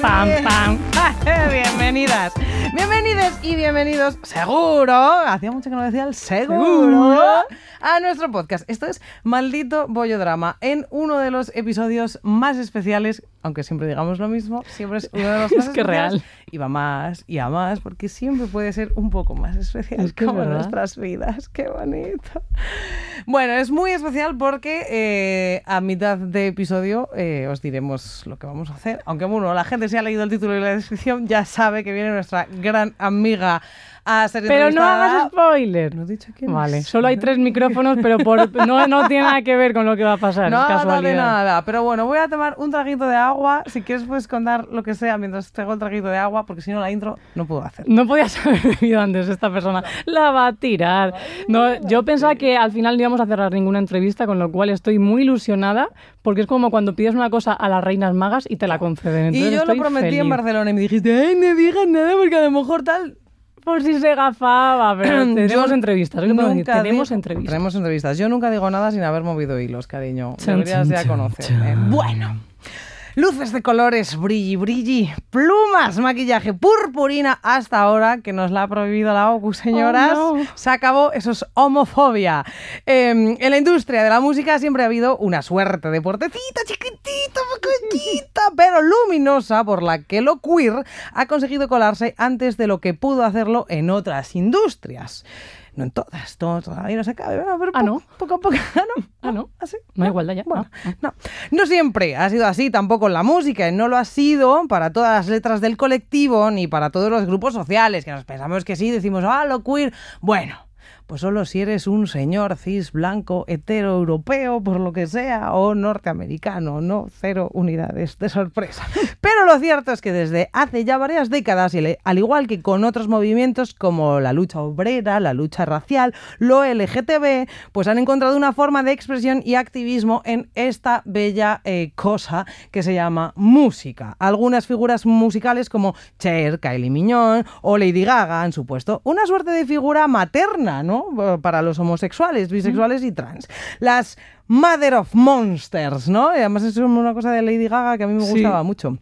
Pam, pam. Bienvenidas, bienvenidos y bienvenidos, seguro, hacía mucho que no decía el Seguro. a nuestro podcast. Esto es Maldito Bollo Drama, en uno de los episodios más especiales, aunque siempre digamos lo mismo, siempre es uno de los más Es que real. Y va más y a más, porque siempre puede ser un poco más especial Es que es como verdad. nuestras vidas. Qué bonito. Bueno, es muy especial porque eh, a mitad de episodio eh, os diremos lo que vamos a hacer. Aunque bueno, la gente si ha leído el título y la descripción ya sabe que viene nuestra gran amiga a ser Pero no hagas spoiler. No he dicho quién Vale, es. solo hay tres micrófonos, pero por, no, no tiene nada que ver con lo que va a pasar. No es haga de nada, pero bueno, voy a tomar un traguito de agua. Si quieres puedes contar lo que sea mientras traigo el traguito de agua, porque si no la intro no puedo hacer. No podías haber bebido antes esta persona. La va a tirar. No, yo pensaba que al final no íbamos a cerrar ninguna entrevista, con lo cual estoy muy ilusionada, porque es como cuando pides una cosa a las reinas magas y te la conceden. Y yo lo prometí en feliz. Barcelona y me dijiste, ay, no digas nada porque a lo mejor tal... Por si se gafaba, pero tenemos entrevistas. puedo decir, Tenemos entrevistas. Tenemos entrevistas. Yo nunca digo nada sin haber movido hilos, cariño. Chan, Deberías chan, ya chan, conocerme. chan. Bueno. Luces de colores, brilli, brilli, plumas, maquillaje, purpurina, hasta ahora, que nos la ha prohibido la OCU, señoras, Oh, no. se acabó, eso es homofobia. Eh, en la industria de la música siempre ha habido una suerte de puertecita chiquitita, pequeñita, pero luminosa, por la que lo queer ha conseguido colarse antes de lo que pudo hacerlo en otras industrias. No en todas, todo, todavía no se bueno, pero Ah, ¿no? poco a poco. Ah, no. Ah, ¿no? ¿Así? No hay igualdad ya. Bueno, Ah. no. No siempre ha sido así, tampoco en la música, no lo ha sido para todas las letras del colectivo ni para todos los grupos sociales, que nos pensamos que sí, decimos, ah, lo queer. Bueno. Pues solo si eres un señor cis blanco hetero europeo, por lo que sea, o norteamericano, no cero unidades de sorpresa. Pero lo cierto es que desde hace ya varias décadas, y al igual que con otros movimientos como la lucha obrera, la lucha racial, lo LGTB, pues han encontrado una forma de expresión y activismo en esta bella eh, cosa que se llama música. Algunas figuras musicales como Cher, Kylie Mignon o Lady Gaga han supuesto una suerte de figura materna, ¿no? Para los homosexuales, bisexuales y trans. Las Mother of Monsters, ¿no? Y además es una cosa de Lady Gaga que a mí me Sí. gustaba mucho.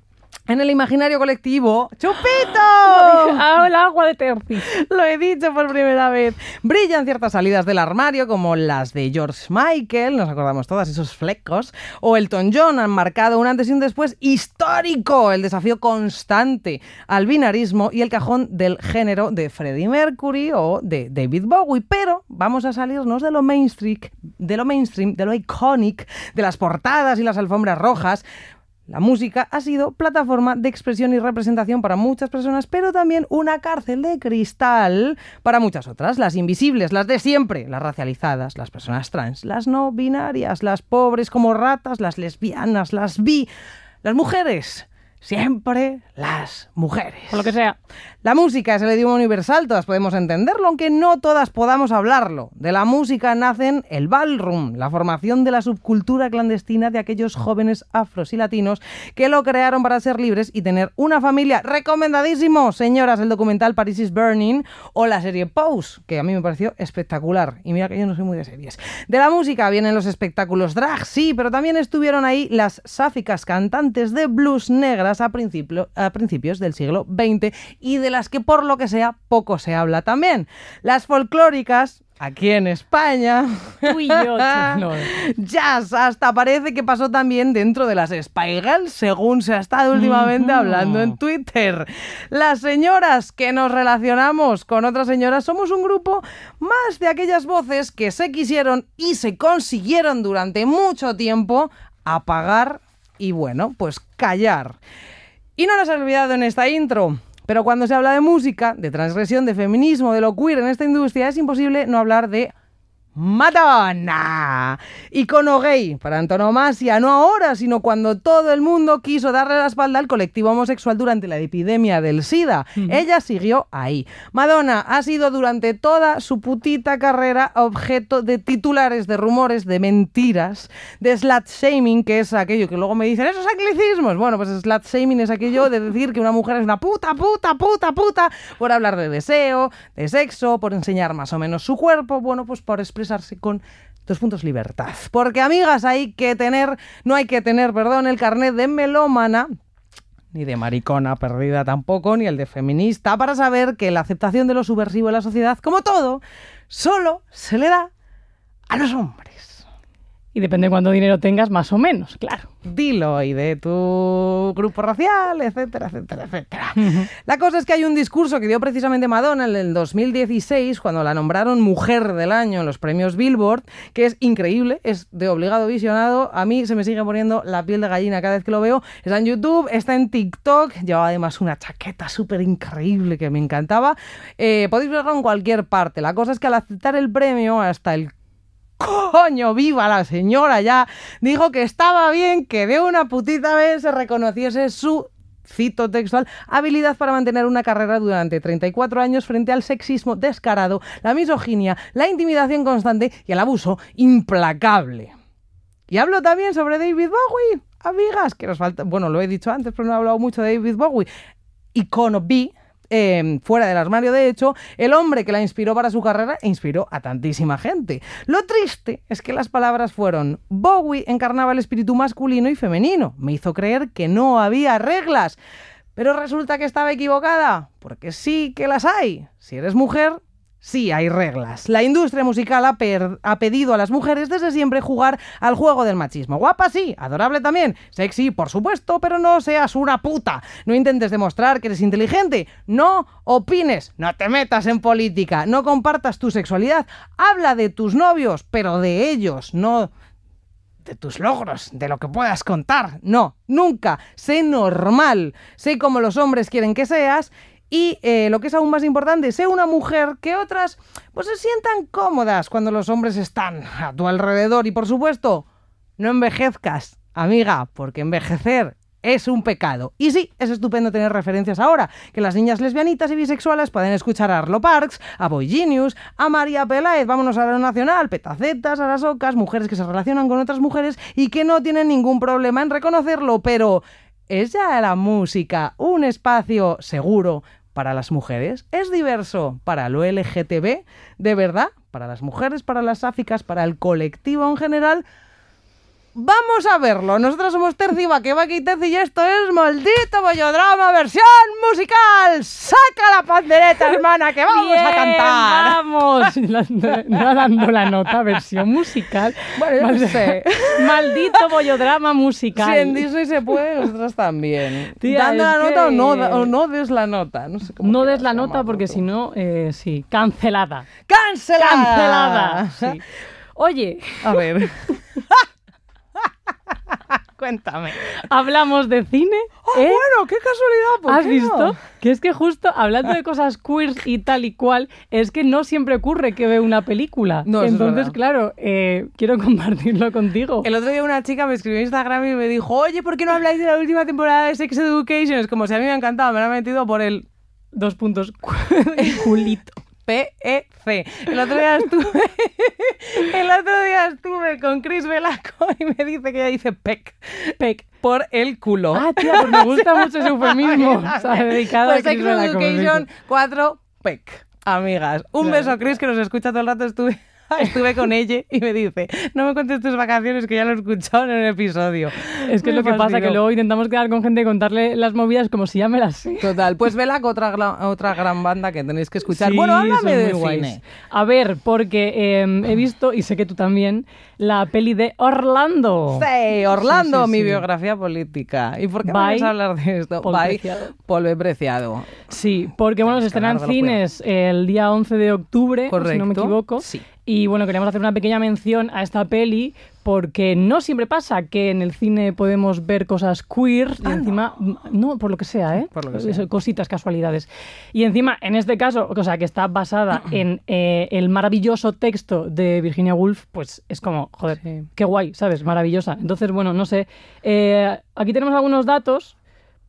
En el imaginario colectivo, ¡Chupito! Ah, el agua de Terci. Lo he dicho por primera vez. Brillan ciertas salidas del armario, como las de George Michael, nos acordamos todas esos flecos, o Elton John han marcado un antes y un después histórico, el desafío constante al binarismo y el cajón del género de Freddie Mercury o de David Bowie. Pero vamos a salirnos de lo mainstream, de lo mainstream, de lo iconic, de las portadas y las alfombras rojas. La música ha sido plataforma de expresión y representación para muchas personas, pero también una cárcel de cristal para muchas otras, las invisibles, las de siempre, las racializadas, las personas trans, las no binarias, las pobres como ratas, las lesbianas, las bi, las mujeres, siempre las mujeres. Por lo que sea. La música es el idioma universal, todas podemos entenderlo, aunque no todas podamos hablarlo. De la música nacen el ballroom, la formación de la subcultura clandestina de aquellos jóvenes afros y latinos que lo crearon para ser libres y tener una familia. Recomendadísimo, señoras, el documental Paris is Burning o la serie Pose, que a mí me pareció espectacular. Y mira que yo no soy muy de series. De la música vienen los espectáculos drag, sí, pero también estuvieron ahí las sáficas cantantes de blues negras a, principio- a principios del siglo XX y de las que por lo que sea poco se habla también. Las folclóricas, aquí en España, Tú y yo. no. jazz, hasta parece que pasó también dentro de las Spy Girls, según se ha estado últimamente hablando en Twitter. Las señoras que nos relacionamos con otras señoras somos un grupo más de aquellas voces que se quisieron y se consiguieron durante mucho tiempo apagar y bueno, pues callar. Y no nos ha olvidado en esta intro. Pero cuando se habla de música, de transgresión, de feminismo, de lo queer en esta industria, es imposible no hablar de Madonna. Icono gay, para antonomasia, no ahora, sino cuando todo el mundo quiso darle la espalda al colectivo homosexual durante la epidemia del SIDA. Ella siguió ahí. Madonna ha sido durante toda su putita carrera objeto de titulares, de rumores, de mentiras, de slut shaming, que es aquello que luego me dicen, esos anglicismos. Bueno, pues slut shaming es aquello de decir que una mujer es una puta, puta, puta, puta, por hablar de deseo, de sexo, por enseñar más o menos su cuerpo, bueno, pues por expresar con dos puntos libertad. Porque, amigas, hay que tener, no hay que tener, perdón, el carnet de melómana ni de maricona perdida tampoco, ni el de feminista, para saber que la aceptación de lo subversivo en la sociedad, como todo, solo se le da a los hombres. Y depende de cuánto dinero tengas, más o menos, claro. Dilo, y de tu grupo racial, etcétera, etcétera, etcétera. La cosa es que hay un discurso que dio precisamente Madonna en el 2016, cuando la nombraron Mujer del Año en los premios Billboard, que es increíble, es de obligado visionado. A mí se me sigue poniendo la piel de gallina cada vez que lo veo. Está en YouTube, está en TikTok, llevaba además una chaqueta súper increíble que me encantaba. Eh, podéis verlo en cualquier parte. La cosa es que al aceptar el premio, hasta el coño, viva la señora ya, dijo que estaba bien que de una putita vez se reconociese su cito textual, habilidad para mantener una carrera durante 34 años frente al sexismo descarado, la misoginia, la intimidación constante y el abuso implacable. Y hablo también sobre David Bowie, amigas, que nos falta, bueno, lo he dicho antes, pero no he hablado mucho de David Bowie, icono B Em, fuera del armario. De hecho, el hombre que la inspiró para su carrera inspiró a tantísima gente. Lo triste es que las palabras fueron, Bowie encarnaba el espíritu masculino y femenino. Me hizo creer que no había reglas. Pero resulta que estaba equivocada, porque sí que las hay. Si eres mujer, Sí, hay reglas. La industria musical ha, pedido a las mujeres desde siempre jugar al juego del machismo. Guapa, sí, adorable también, sexy, por supuesto, pero no seas una puta. No intentes demostrar que eres inteligente. No opines, no te metas en política, no compartas tu sexualidad. Habla de tus novios, pero de ellos, no de tus logros, de lo que puedas contar. No, nunca. Sé normal. Sé como los hombres quieren que seas y eh, lo que es aún más importante, sé una mujer que otras pues se sientan cómodas cuando los hombres están a tu alrededor. Y por supuesto, no envejezcas, amiga, porque envejecer es un pecado. Y sí, es estupendo tener referencias ahora, que las niñas lesbianitas y bisexuales pueden escuchar a Arlo Parks, a Boy Genius, a María Peláez, vámonos a lo nacional, petacetas, a las ocas, mujeres que se relacionan con otras mujeres y que no tienen ningún problema en reconocerlo, pero ¿es ya la música un espacio seguro para las mujeres, es diverso para lo LGTB, de verdad, para las mujeres, para las áficas, para el colectivo en general, Vamos a verlo. Nosotros somos Terci Vaquevaque y Terci y esto es Maldito Bollodrama versión musical. ¡Saca la pandereta, hermana, que vamos a cantar! ¡Vamos! No dando la nota, versión musical. Bueno, yo no sé. Maldito Bollodrama musical. Si en Disney se puede, nosotros también. Dando la nota o, no, o no des la nota. No, sé cómo no des la nota porque si no, eh, sí, cancelada. ¡Cancelada! Cancelada, sí. Oye. A ver. Cuéntame. Hablamos de cine. ¡Ah, ¿eh? bueno! ¡Qué casualidad! ¿por ¿Has qué visto? no? Que es que justo hablando de cosas queers y tal y cual, es que no siempre ocurre que ve una película. No, es Entonces, verdad. claro, eh, quiero compartirlo contigo. El otro día una chica me escribió en Instagram y me dijo, oye, ¿por qué no habláis de la última temporada de Sex Education? Es como si a mí me ha encantado, me la ha metido por el Dos puntos. Culito. PEC. El otro día estuve, el otro día estuve con Chris Velasco y me dice que ella dice PEC. PEC. Por el culo. Ah, tía, pues me gusta mucho ese eufemismo. O sea, dedicado Pues a Chris Velasco, Education perfecto. 4 PEC. Amigas, un Claro. beso Chris que nos escucha todo el rato. Estuve, estuve con ella y me dice, no me cuentes tus vacaciones que ya lo he escuchado en el episodio. Es que es lo que pasa, que luego intentamos quedar con gente y contarle las movidas como si ya me las sé. Total, pues Velac, otra, otra gran banda que tenéis que escuchar. Sí, bueno, háblame de cine. A ver, porque eh, he visto, y sé que tú también, la peli de Orlando. Sí, Orlando, Sí, sí, mi biografía política. ¿Y por qué vamos a hablar de esto? Paul Preciado. Paul Preciado. Sí, porque bueno, se Tienes que estrena en hablar de lo cines el día 11 de octubre, si no me Correcto. equivoco. Sí. Y bueno, queríamos hacer una pequeña mención a esta peli porque no siempre pasa que en el cine podemos ver cosas queer y encima, no, por lo que sea, ¿eh? Por lo que sea. Cositas, casualidades. Y encima, en este caso, o sea, que está basada en eh, el maravilloso texto de Virginia Woolf, pues es como, joder, Sí. qué guay, ¿sabes? Maravillosa. Entonces, bueno, no sé. Eh, aquí tenemos algunos datos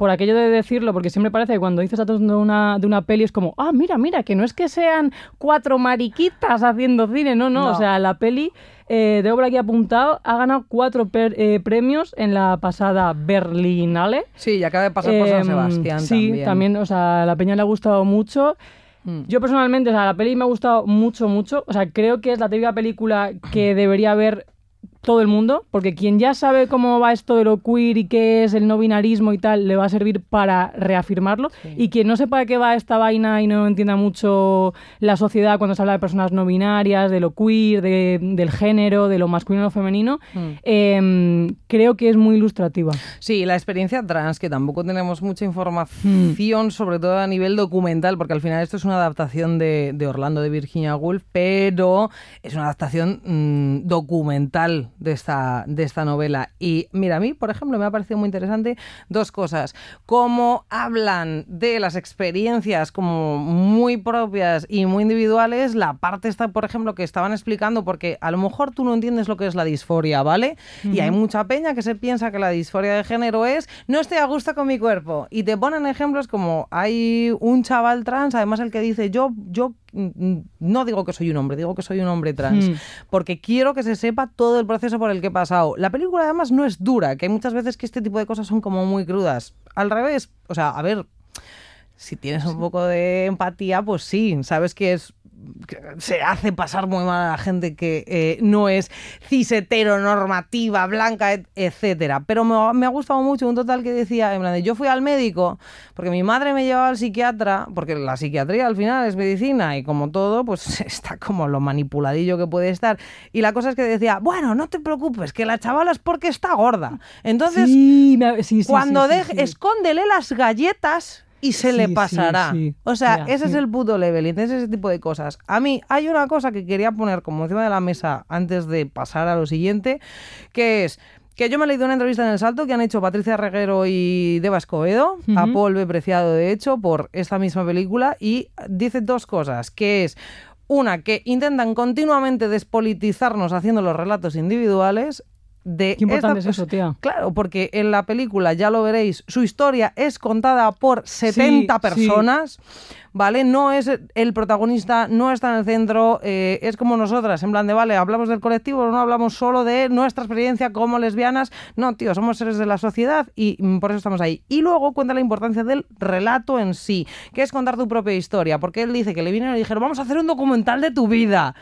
por aquello de decirlo, porque siempre parece que cuando dices datos de una, de una peli es como, ah, mira, mira, que no es que sean cuatro mariquitas haciendo cine, no, no, No. o sea, la peli, eh, de obra aquí apuntado, ha ganado cuatro per- eh, premios en la pasada Berlinale. Sí, y acaba de pasar por San Em, Sebastián sí, también. o sea, a la peña le ha gustado mucho. Mm. Yo personalmente, o sea, la peli me ha gustado mucho, mucho. O sea, creo que es la típica película que debería ver todo el mundo, porque quien ya sabe cómo va esto de lo queer y qué es el no binarismo y tal, le va a servir para reafirmarlo. Y quien no sepa de qué va esta vaina y no entienda mucho la sociedad cuando se habla de personas no binarias, de lo queer, de- del género, de lo masculino o femenino, Mm. em, creo que es muy ilustrativa. Sí, la experiencia trans, que tampoco tenemos mucha información, sobre todo a nivel documental, porque al final esto es una adaptación de, de Orlando de Virginia Woolf, pero es una adaptación mm, documental de esta, de esta novela. Y mira, a mí, por ejemplo, me ha parecido muy interesante dos cosas. Cómo hablan de las experiencias como muy propias y muy individuales, la parte esta, por ejemplo, que estaban explicando, porque a lo mejor tú no entiendes lo que es la disforia, ¿vale? Y hay mucha peña que se piensa que la disforia de género es no estoy a gusto con mi cuerpo. Y te ponen ejemplos como hay un chaval trans, además el que dice yo, yo no digo que soy un hombre, digo que soy un hombre trans, Mm. porque quiero que se sepa todo el proceso por el que he pasado. La película además no es dura, que hay muchas veces que este tipo de cosas son como muy crudas. Al revés, o sea, a ver, si tienes un poco de empatía, pues sí, sabes que es se hace pasar muy mal a la gente que eh, no es cis heteronormativa, blanca, et- etcétera. Pero me, ha- me ha gustado mucho un total que decía, en plan de, yo fui al médico porque mi madre me llevaba al psiquiatra, porque la psiquiatría al final es medicina y como todo, pues está como lo manipuladillo que puede estar. Y la cosa es que decía, bueno, no te preocupes, que la chavala es porque está gorda. Entonces, sí, me ha- sí, sí, cuando deje, escóndele las galletas y se Sí, le pasará. sí. O sea, ese es el puto level. Y entonces ese tipo de cosas. A mí hay una cosa que quería poner como encima de la mesa antes de pasar a lo siguiente, que es que yo me he leído una entrevista en El Salto que han hecho Patricia Reguero y Deva Escobedo, a. Paul B. Preciado, de hecho, por esta misma película, y dice dos cosas, que es... Una, que intentan continuamente despolitizarnos haciendo los relatos individuales. De Qué importante esta- es eso, tía. Claro, porque en la película, ya lo veréis, su historia es contada por 70 sí. personas, ¿vale? No es el protagonista, no está en el centro, eh, es como nosotras, en plan de, vale, hablamos del colectivo, no hablamos solo de nuestra experiencia como lesbianas, no, tío, somos seres de la sociedad y mm, por eso estamos ahí. Y luego cuenta la importancia del relato en sí, que es contar tu propia historia, porque él dice que le vinieron y le dijeron, vamos a hacer un documental de tu vida.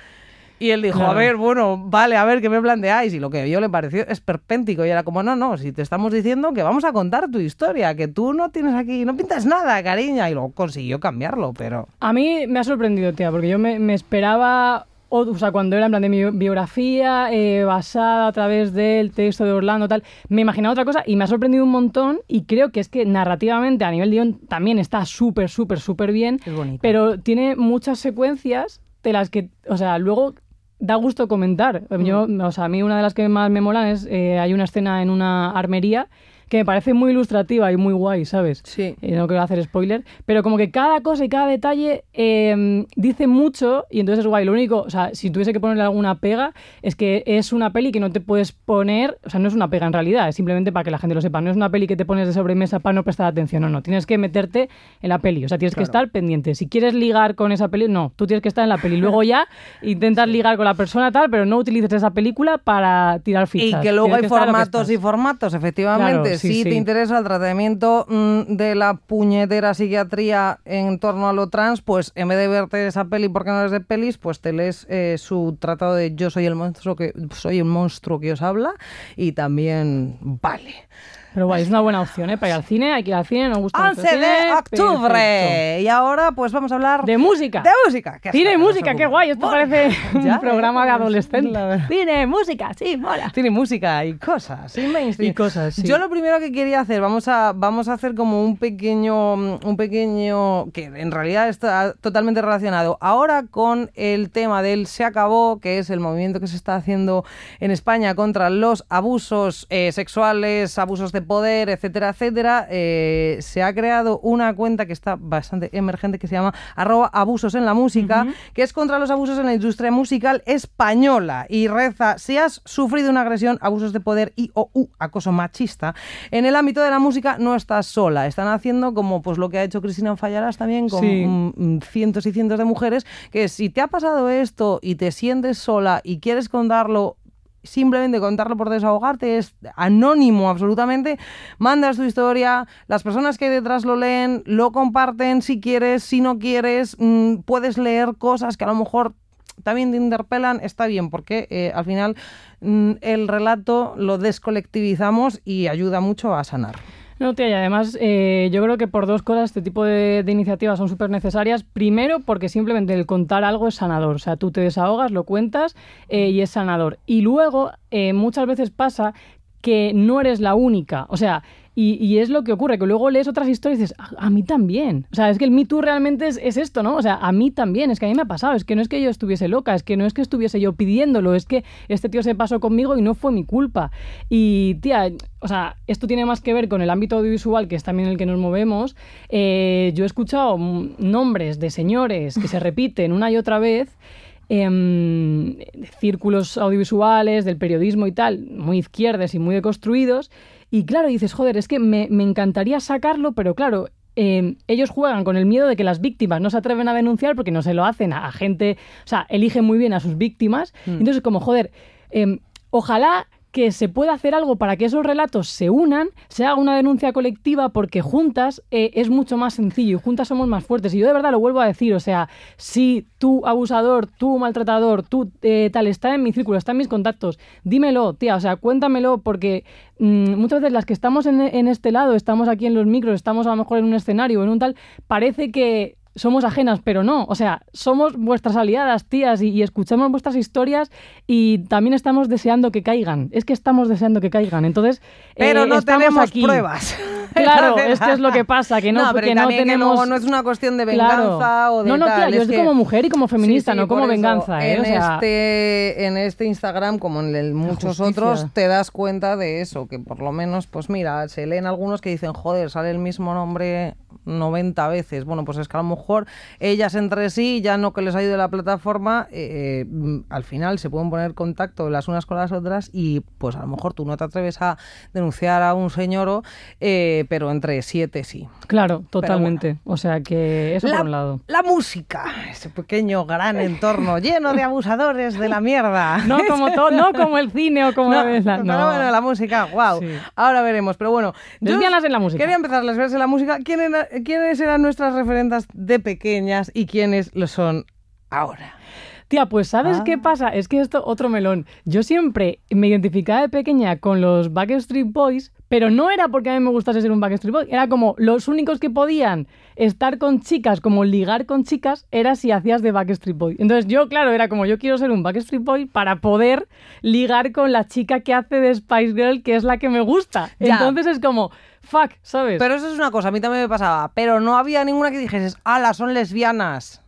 Y él dijo, Claro. a ver, bueno, vale, a ver, ¿qué me planteáis? Y lo que yo le pareció esperpéntico. Y era como, no, no, si te estamos diciendo que vamos a contar tu historia, que tú no tienes aquí, no pintas nada, cariña. Y luego consiguió cambiarlo, pero... A mí me ha sorprendido, tía, porque yo me, me esperaba, o, o sea, cuando era en plan de mi biografía, eh, basada a través del texto de Orlando, tal, me imaginaba otra cosa y me ha sorprendido un montón y creo que es que narrativamente a nivel de guion también está súper, súper, súper bien, Es bonita. pero tiene muchas secuencias de las que, o sea, luego da gusto comentar. Yo, o sea, a mí una de las que más me molan es, eh, hay una escena en una armería que me parece muy ilustrativa y muy guay, ¿sabes? Sí. Eh, no quiero hacer spoiler, pero como que cada cosa y cada detalle eh, dice mucho y entonces es guay. Lo único, o sea, si tuviese que ponerle alguna pega, es que es una peli que no te puedes poner, o sea, no es una pega en realidad, es simplemente para que la gente lo sepa. No es una peli que te pones de sobremesa para no prestar atención, no, no. Tienes que meterte en la peli, o sea, tienes que estar pendiente. Si quieres ligar con esa peli, no, tú tienes que estar en la peli. Luego ya intentas ligar con la persona tal, pero no utilices esa película para tirar Y fichas. que luego Tienes hay que formatos y formatos, efectivamente. Claro, si te interesa el tratamiento mm, de la puñetera psiquiatría en torno a lo trans, pues en vez de verte esa peli porque no eres de pelis, pues te lees eh, su tratado de Yo soy el monstruo que soy un monstruo que os habla y también vale. Pero guay, es una buena opción, ¿eh? Para ir al cine, hay que ir al cine, nos gusta mucho 11 el de cine, octubre. perfecto. Y ahora pues vamos a hablar De música. de música. que Cine y música, qué guay. Esto Bueno, parece ya, un programa de adolescente. Cine, música, sí, mola. Tiene música y cosas, y mainstream. Y cosas, sí. Yo lo primero que quería hacer, vamos a, vamos a hacer como un pequeño, un pequeño, que en realidad está totalmente relacionado ahora con el tema del Se acabó, que es el movimiento que se está haciendo en España contra los abusos eh, sexuales, abusos de poder, etcétera, etcétera. Eh, se ha creado una cuenta que está bastante emergente que se llama arroba abusos en la música, que es contra los abusos en la industria musical española y reza, si has sufrido una agresión, abusos de poder y o u, acoso machista, en el ámbito de la música no estás sola. Están haciendo como pues lo que ha hecho Cristina Fallaras también con Sí. mm, cientos y cientos de mujeres, que si te ha pasado esto y te sientes sola y quieres contarlo, simplemente contarlo por desahogarte, es anónimo absolutamente, mandas tu historia, las personas que hay detrás lo leen, lo comparten si quieres, si no quieres, mm, puedes leer cosas que a lo mejor también te interpelan, está bien, porque eh, al final mm, el relato lo descolectivizamos y ayuda mucho a sanar. No, tía, y además eh, yo creo que por dos cosas este tipo de, iniciativas son súper necesarias. Primero, porque simplemente el contar algo es sanador. O sea, tú te desahogas, lo cuentas eh, y es sanador. Y luego, eh, muchas veces pasa que no eres la única. O sea, y, y es lo que ocurre, que luego lees otras historias y dices, a, mí también. O sea, es que el Me Too realmente es, es esto, ¿no? O sea, a mí también, es que a mí me ha pasado, es que no es que yo estuviese loca, es que no es que estuviese yo pidiéndolo, es que este tío se pasó conmigo y no fue mi culpa. Y, tía, o sea, esto tiene más que ver con el ámbito audiovisual, que es también el que nos movemos. Eh, yo he escuchado nombres de señores que se repiten una y otra vez em, círculos audiovisuales, del periodismo y tal, muy izquierdes y muy deconstruidos. Y claro, dices, joder, es que me, me encantaría sacarlo, pero claro, eh, ellos juegan con el miedo de que las víctimas no se atreven a denunciar porque no se lo hacen a, a gente, o sea, eligen muy bien a sus víctimas. Mm. Entonces, como, joder, eh, ojalá que se pueda hacer algo para que esos relatos se unan, se haga una denuncia colectiva, porque juntas eh, es mucho más sencillo y juntas somos más fuertes. Y yo de verdad lo vuelvo a decir, o sea, si tú abusador, tú maltratador, tú eh, tal, está en mi círculo, está en mis contactos, dímelo, tía, o sea, cuéntamelo, porque mm, muchas veces las que estamos en, en este lado, estamos aquí en los micros, estamos a lo mejor en un escenario en un tal, parece que somos ajenas, pero no. O sea, somos vuestras aliadas, tías, y, y, escuchamos vuestras historias y también estamos deseando que caigan. Es que estamos deseando que caigan. Entonces, pero eh, no tenemos aquí. pruebas. Claro, es que es lo que pasa, que no, no pero que no tenemos... que no es una cuestión de venganza Claro. o de No, no, tal, yo es que- como mujer y como feminista, Sí, sí, no como eso, venganza, ¿eh? En, O sea, este, en este Instagram, como en el muchos otros, te das cuenta de eso, que por lo menos, pues mira, se leen algunos que dicen, joder, sale el mismo nombre 90 veces. Bueno, pues es que a lo mejor ellas entre sí, ya no que les ayude la plataforma, eh, mm, al final se pueden poner en contacto las unas con las otras y pues a lo mejor tú no te atreves a denunciar a un señor, eh, pero entre siete sí. Claro, totalmente. O sea que eso la, por un lado. la música, ese pequeño gran entorno lleno de abusadores de la mierda. No como, to- no como el cine o como No, la pero No. bueno, la música, wow. Sí. Ahora veremos, pero bueno. yo Lesbianas en la música. Quería empezar lesbianas en la música. ¿Quién era- ¿Quiénes eran nuestras referentas de pequeñas y quiénes lo son ahora? Tía, pues ¿sabes Ah. qué pasa? Es que esto, otro melón. Yo siempre me identificaba de pequeña con los Backstreet Boys, pero no era porque a mí me gustase ser un Backstreet Boy, era como los únicos que podían estar con chicas, como ligar con chicas, era si hacías de Backstreet Boy. Entonces yo, claro, era como yo quiero ser un Backstreet Boy para poder ligar con la chica que hace de Spice Girl, que es la que me gusta. Ya. Entonces es como, fuck, ¿sabes? Pero eso es una cosa, a mí también me pasaba. Pero no había ninguna que dijeses, ala, son lesbianas.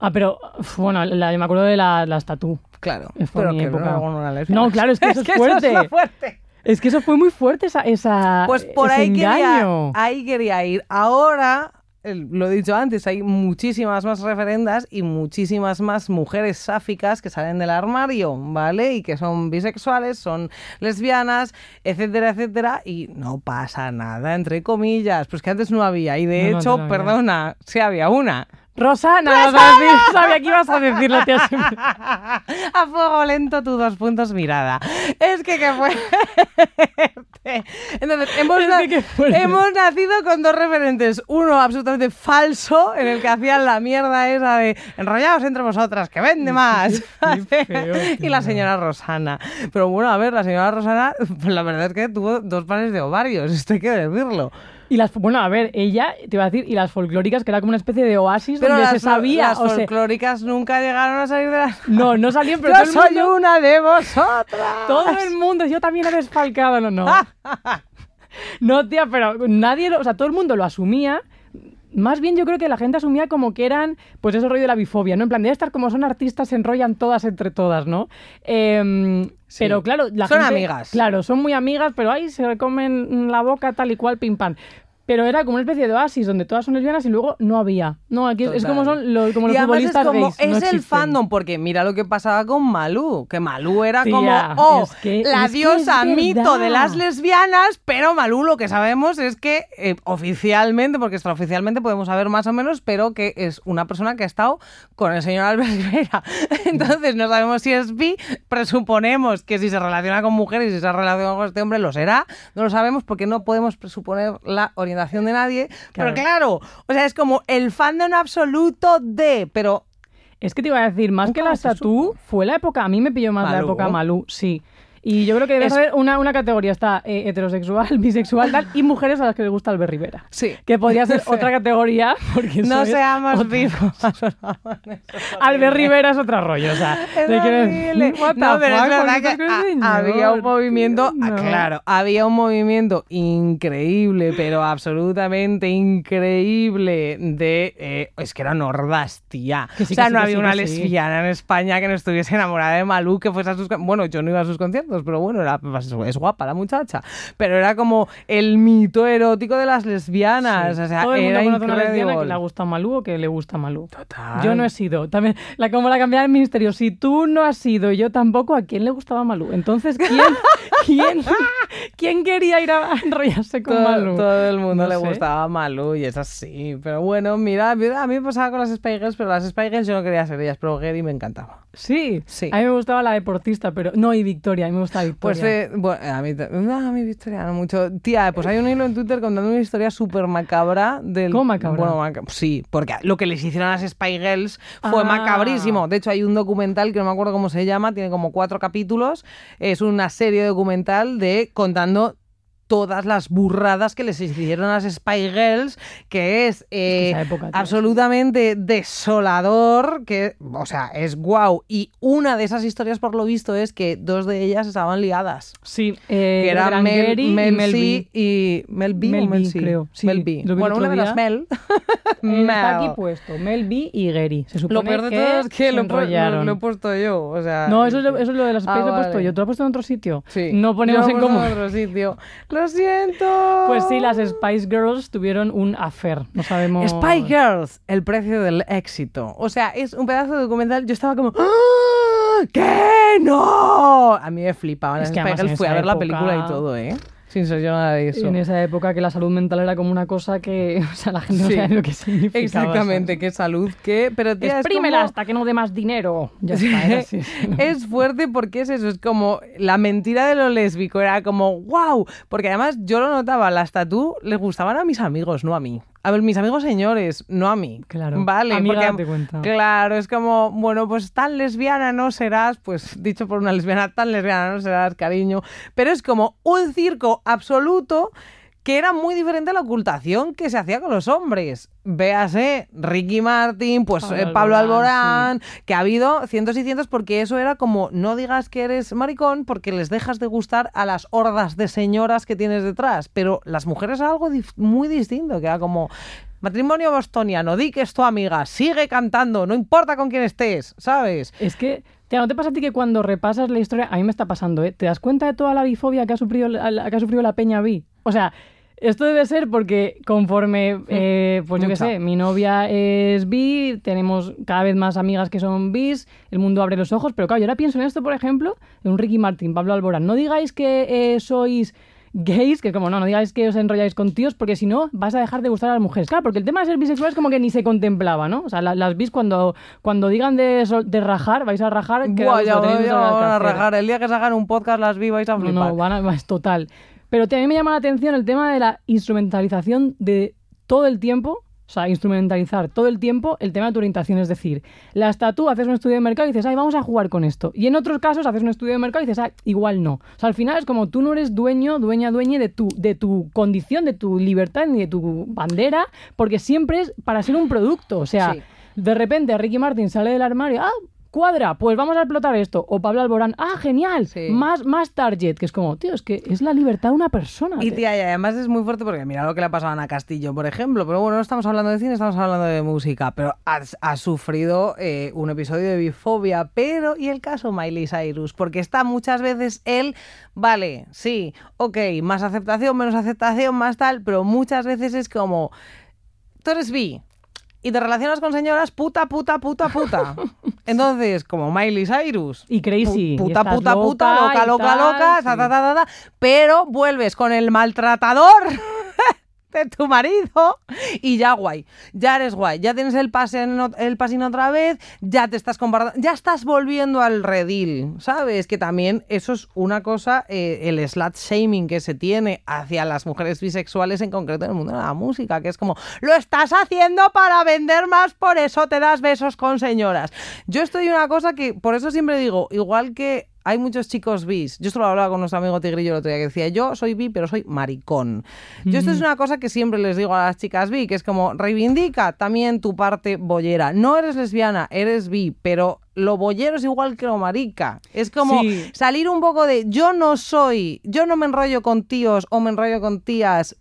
Ah, pero, bueno, la- me acuerdo de la- las tatú. Claro, pero mi que época. no. No, claro, es que eso es eso fuerte. lo fuerte. Es que eso fue muy fuerte, esa, esa Pues por ese ahí quería, ahí quería ir. Ahora, lo he dicho antes, hay muchísimas más referendas y muchísimas más mujeres sáficas que salen del armario, ¿vale? Y que son bisexuales, son lesbianas, etcétera, etcétera. Y no pasa nada, entre comillas. Pues que antes no había. Y de No, hecho, no perdona, sí había una. Rosana, vas a decir, sabía que ibas a decirlo, tía. A fuego lento, tu dos puntos mirada. Es que qué fuerte. Entonces, hemos, Es que qué fuerte. hemos nacido con dos referentes. Uno absolutamente falso, en el que hacían la mierda esa de enrollados entre vosotras, que vende más. feo, y la señora Rosana. Pero bueno, a ver, la señora Rosana, la verdad es que tuvo dos pares de ovarios, esto hay que decirlo. Y las, bueno, a ver, ella, te iba a decir, y las folclóricas, que era como una especie de oasis Pero donde las, se sabía. las o sea, folclóricas nunca llegaron a salir de las... no, no salían, pero Yo todo el soy mundo, una de vosotras. todo el mundo, yo también he desfalcado, no, no. No, tía, pero nadie, lo- o sea, todo el mundo lo asumía. Más bien yo creo que la gente asumía como que eran, pues ese rollo de la bifobia, ¿no? En plan, de estas como son artistas, se enrollan todas entre todas, ¿no? Sí. Pero claro, la Son gente- amigas. Claro, son muy amigas, pero ahí se comen la boca tal y cual, pim pam. Pero era como una especie de oasis donde todas son lesbianas y luego no había. No, aquí es- es como son los, como los y además es futbolistas como, gays. no es el existen. fandom, porque mira lo que pasaba con Malú, que Malú era Tía, como, oh, es que- la diosa mito de las lesbianas, pero Malú lo que sabemos es que eh, oficialmente, porque extraoficialmente podemos saber más o menos, pero que es una persona que ha estado con el señor Albert Rivera. Entonces no sabemos si es bi, presuponemos que si se relaciona con mujeres y si se relaciona con este hombre lo será, no lo sabemos porque no podemos presuponer la orientación de nadie, pero Claro. o sea, es como el fandom absoluto de, pero Es que te iba a decir, más que la statú, fue la época, a mí me pilló más la época Malú, sí. Y yo creo que debe Es- haber una, una categoría, está eh, heterosexual, bisexual, tal, y mujeres a las que les gusta Albert Rivera. Sí. Que podría ser otra categoría, porque no seamos otra- vivos. Albert Rivera es otro rollo, o sea, Es horrible. No, pero es verdad ¿por qué que había un movimiento, ah, No. claro, había un movimiento increíble, pero absolutamente increíble de, eh, es que eran hordas, tía. Que sí, o sea, sí, no había una lesbiana en España que no estuviese enamorada de Malú, que fuese a sus, bueno, yo no iba a sus conciertos, pero bueno, era, pues, es guapa la muchacha, pero era como el mito erótico de las lesbianas, Sí. o sea, Todo el mundo era conoce a una lesbiana que le gusta Malú o que le gusta Malú. Total. Yo no he sido. También, la, como la cambiada del ministerio. Si tú no has sido, yo tampoco, ¿a quién le gustaba Malú? Entonces, ¿quién, quién, quién quería ir a enrollarse con todo, Malú? todo el mundo No le sé. gustaba Malú y es así. Pero bueno, mira, mira, a mí me pasaba con las Spy Girls, pero las Spy Girls yo no quería ser ellas, pero Gary me encantaba. Sí. Sí. A mí me gustaba la deportista, pero no, y Victoria. A mí me gustaba Victoria. Pues eh, bueno, a mí, a mí Victoria no mucho. Tía, pues hay un hilo en Twitter contando una historia súper macabra del... ¿Cómo macabra? Bueno, maca- sí, porque lo que les hicieron a las Spy Girls fue Ah. macabrísimo. De hecho, hay un documental que no me acuerdo cómo se llama, tiene como cuatro capítulos. Es una serie documental de contando todas las burradas que les hicieron a las Spy Girls, que es, eh, esa época, tío. absolutamente desolador, que, o sea, es guau. Y una de esas historias, por lo visto, es que dos de ellas estaban liadas. sí. Eh, Que eran Mel, Gary y Mel Mel B. y Mel B Mel o Mel B, creo. Sí, Mel B. Bueno, una de las. Mel. Eh, está Mel. aquí puesto. Mel B y Gary. Se supone Lo peor de que todo es que lo, lo- lo he puesto yo. O sea, No, eso es, lo, eso es lo de las Ah, lo he puesto vale. yo. ¿Tú lo has puesto en otro sitio? Sí. No ponemos en común. otro sitio. Lo siento. Pues sí, las Spice Girls tuvieron un affair. No sabemos. Spy Girls, el precio del éxito. O sea, es un pedazo de documental. Yo estaba como. ¡Ah! ¿Qué? ¡No! A mí me flipaban Es que en Girls. Fui a ver la película y todo, ¿eh? Sin ser yo nada de eso. En esa época que la salud mental era como una cosa que o sea, la gente Sí. no sabía lo que significaba. Exactamente, qué salud, qué. Pero tía, es Exprímela como- hasta que no dé más dinero. Ya está, era así, sí, ¿no? es fuerte porque es eso, es como la mentira de lo lésbico, era como wow, porque además yo lo notaba, las tatú les gustaban a mis amigos, no a mí. A ver, mis amigos señores, no a mí. Claro. Vale, Amiga, porque date cuenta. claro, es como, bueno, pues tan lesbiana no serás, pues dicho por una lesbiana, tan lesbiana no serás, cariño, pero es como un circo absoluto que era muy diferente a la ocultación que se hacía con los hombres. Véase Ricky Martin, pues Pablo eh, Pablo Alborán, Alborán, que ha habido cientos y cientos porque eso era como no digas que eres maricón porque les dejas de gustar a las hordas de señoras que tienes detrás, pero las mujeres era algo muy distinto, que era como matrimonio bostoniano, di que es tu amiga, sigue cantando, no importa con quién estés, ¿sabes? Es que, tía, ¿no te pasa a ti que cuando repasas la historia, a mí me está pasando, ¿eh? ¿Te das cuenta de toda la bifobia que ha sufrido, la- que ha sufrido la peña bi? O sea, esto debe ser porque conforme, eh, pues yo qué Mucha. sé, mi novia es bi, tenemos cada vez más amigas que son bis, el mundo abre los ojos, pero claro, yo ahora pienso en esto, por ejemplo, en un Ricky Martin, Pablo Alborán. No digáis que eh, sois gays, que como no, no digáis que os enrolláis con tíos, porque si no, vas a dejar de gustar a las mujeres. Claro, porque el tema de ser bisexual es como que ni se contemplaba, ¿no? O sea, la- las bis cuando, cuando digan de, de rajar, vais a rajar, que Buah, ya, van a rajar. El día que sacan un podcast las vi vais a No, flipar. no, van a, es total. Pero mí me llama la atención el tema de la instrumentalización de todo el tiempo, o sea, instrumentalizar todo el tiempo el tema de tu orientación. Es decir, las tatú haces un estudio de mercado y dices, ay, vamos a jugar con esto. Y en otros casos haces un estudio de mercado y dices, ah, igual no. O sea, al final es como tú no eres dueño, dueña, dueña de tu, de tu condición, de tu libertad ni de tu bandera, porque siempre es para ser un producto. O sea, Sí. de repente Ricky Martin sale del armario, ah, cuadra, pues vamos a explotar esto. O Pablo Alborán, ah, genial, Sí. más, más target, que es como, tío, es que es la libertad de una persona. Y tía, y además es muy fuerte porque mira lo que le ha pasado a Ana Castillo, por ejemplo. Pero bueno, no estamos hablando de cine, estamos hablando de música. Pero ha, ha sufrido eh, un episodio de bifobia. Pero, ¿y el caso Miley Cyrus? Porque está muchas veces él, vale, sí, ok, más aceptación, menos aceptación, más tal. Pero muchas veces es como, tú eres bi. Y te relacionas con señoras puta, puta, puta, puta. Entonces, como Miley Cyrus. Y crazy. Pu- y Puta, puta, puta, loca loca, y loca, tal, loca, sí. ta, ta, ta, ta, ta, pero vuelves con el maltratador de tu marido y ya guay, ya eres guay, ya tienes el pase en el otra vez, ya te estás comparando, ya estás volviendo al redil, ¿sabes? Que también eso es una cosa, eh, el slut shaming que se tiene hacia las mujeres bisexuales en concreto en el mundo de la música, que es como, lo estás haciendo para vender más, por eso te das besos con señoras. Yo estoy una cosa que, por eso siempre digo, igual que hay muchos chicos bis. Yo esto lo hablaba con nuestro amigo Tigrillo el otro día, que decía, yo soy bi, pero soy maricón. Yo esto es una cosa que siempre les digo a las chicas bi, que es como, reivindica también tu parte bollera. No eres lesbiana, eres bi, pero lo bollero es igual que lo marica. Es como Sí. salir un poco de, yo no soy, yo no me enrollo con tíos o me enrollo con tías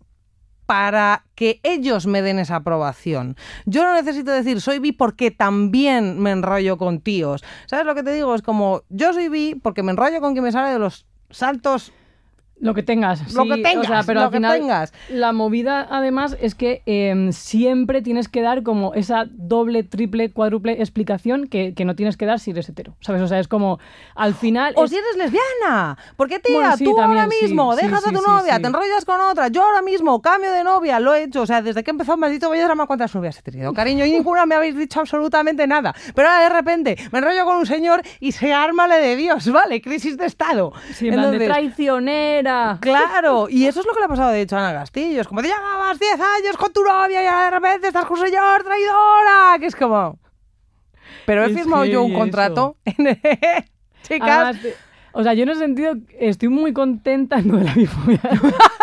para que ellos me den esa aprobación. Yo no necesito decir soy bi porque también me enrollo con tíos. ¿Sabes lo que te digo? Es como yo soy bi porque me enrollo con quien me sale de los saltos Lo que tengas. Lo que tengas, o sea, pero lo al que final, tengas. La movida, además, es que eh, siempre tienes que dar como esa doble, triple, cuádruple explicación que, que no tienes que dar si eres hetero. ¿Sabes? O sea, es como, al final. O es- si eres lesbiana. Porque, tía, Bueno, sí, tú ahora también, mismo sí, dejas a tu novia, te enrollas con otra. Yo ahora mismo cambio de novia, lo he hecho. O sea, desde que empezó Maldito Drama, ¿cuántas novias he tenido? Cariño, y ninguna me habéis dicho absolutamente nada. Pero ahora de repente me enrollo con un señor y se arma la de Dios, ¿vale? Crisis de Estado. sí, en plan de Entonces, Claro, y eso es lo que le ha pasado de hecho a Ana Castillo. Es como, te llevabas 10 años con tu novia y ahora de repente estás con un señor traidora. Que es como... Pero he Es firmado yo un heavy contrato. Chicas, Además, o sea, yo en ese sentido estoy muy contenta, no de la bifobia.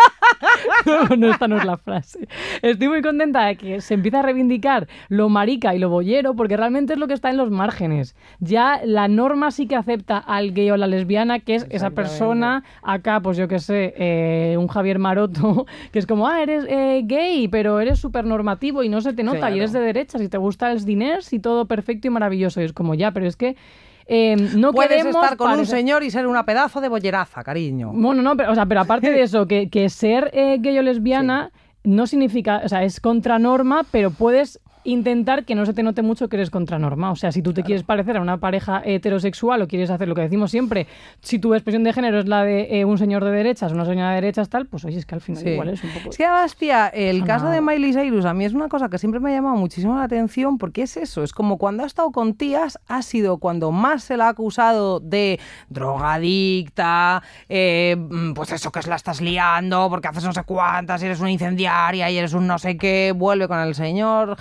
no, no, esta no es la frase. Estoy muy contenta de que se empiece a reivindicar lo marica y lo bollero, porque realmente es lo que está en los márgenes. Ya la norma sí que acepta al gay o la lesbiana, que es esa persona, acá, pues yo qué sé, eh, un Javier Maroto, que es como, ah, eres eh, gay, pero eres súper normativo y no se te nota, Claro. y eres de derechas y te gusta el diners y todo perfecto y maravilloso. Y es como, ya, pero es que eh, no puedes queremos estar con un señor y ser una pedazo de bolleraza, cariño. Bueno, no, pero, o sea, pero aparte de eso, que, que ser eh, gay o lesbiana no significa, o sea, es contra norma, pero puedes intentar que no se te note mucho que eres contra norma. O sea, si tú te quieres parecer a una pareja heterosexual o quieres hacer lo que decimos siempre, si tu expresión de género es la de eh, un señor de derechas, una señora de derechas, tal, pues oye, es que al final Sí. igual es un poco... Es que tía, el caso de. Miley Cyrus a mí es una cosa que siempre me ha llamado muchísimo la atención porque es eso, es como cuando ha estado con tías, ha sido cuando más se la ha acusado de drogadicta, eh, mm, pues eso que es la estás liando porque haces no sé cuántas, y eres una incendiaria y eres un no sé qué, vuelve con el señor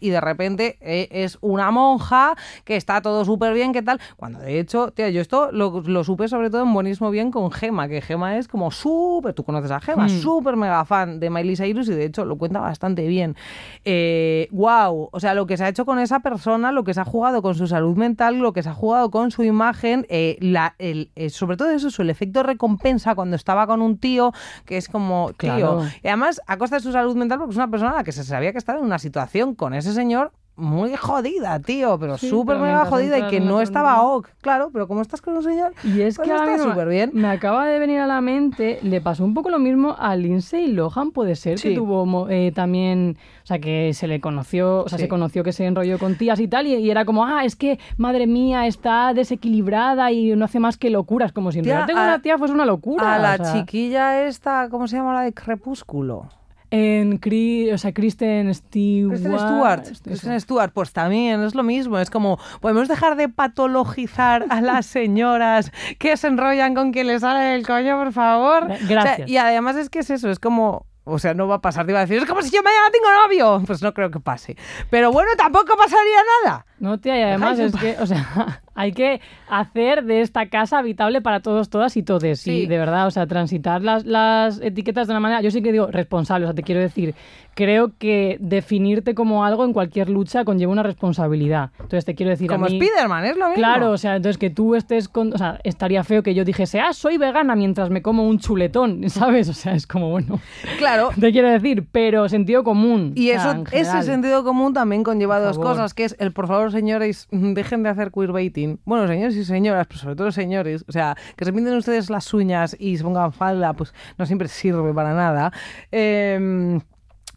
Y de repente eh, es una monja que está todo súper bien, ¿qué tal? Cuando de hecho, tía, yo esto lo, lo supe sobre todo en Buenísimo Bien con Gema, que Gema es como súper, tú conoces a Gema, Mm. súper mega fan de Miley Cyrus y de hecho lo cuenta bastante bien. Eh, wow, o sea, lo que se ha hecho con esa persona, lo que se ha jugado con su salud mental, lo que se ha jugado con su imagen, eh, la, el, eh, sobre todo eso, el efecto recompensa cuando estaba con un tío, que es como, tío, Claro. y además a costa de su salud mental, porque es una persona a la que se sabía que estaba en una situación con ese señor muy jodida, tío, pero Sí, súper pero mega jodida y que no estaba ok, claro, pero como estás con un señor, Y es pues que está súper bien. me acaba de venir a la mente, le pasó un poco lo mismo a Lindsay Lohan, puede ser, Sí. que tuvo eh, también, o sea, que se le conoció, o sea, Sí. se conoció que se enrolló con tías y tal, y, y era como, ah, es que, madre mía, está desequilibrada y no hace más que locuras, como si en Tía, realidad a- una tía fuese una locura. A la sea, chiquilla esta, ¿cómo se llama la de Crepúsculo? En, Cri- o sea, Kristen Stewart. Kristen Stewart. Kristen Stewart, pues también es lo mismo. Es como, podemos dejar de patologizar a las señoras que se enrollan con quien les sale el coño, por favor. Gra- O sea, gracias. y además es que es eso, es como. O sea, no va a pasar, te iba a decir, es como si yo mañana tengo novio. Pues no creo que pase. Pero bueno, tampoco pasaría nada. No, tía, y además es que, o sea, hay que hacer de esta casa habitable para todos, todas y todes. Sí. Sí, de verdad, o sea, transitar las, las etiquetas de una manera. Yo sí que digo responsable, o sea, te quiero decir, creo que definirte como algo en cualquier lucha conlleva una responsabilidad. Entonces, te quiero decir. a Como mí- Spiderman, es lo mismo. Claro, o sea, entonces que tú estés con. O sea, estaría feo que yo dijese, ah, soy vegana mientras me como un chuletón, ¿sabes? O sea, es como, bueno. Claro. Te quiero decir, pero sentido común. Y o sea, eso, ese sentido común también conlleva dos cosas, que es el por favor, señores, dejen de hacer queerbaiting. Bueno, señores y señoras, pero sobre todo señores, o sea, que se pinten ustedes las uñas y se pongan falda, pues no siempre sirve para nada. Eh,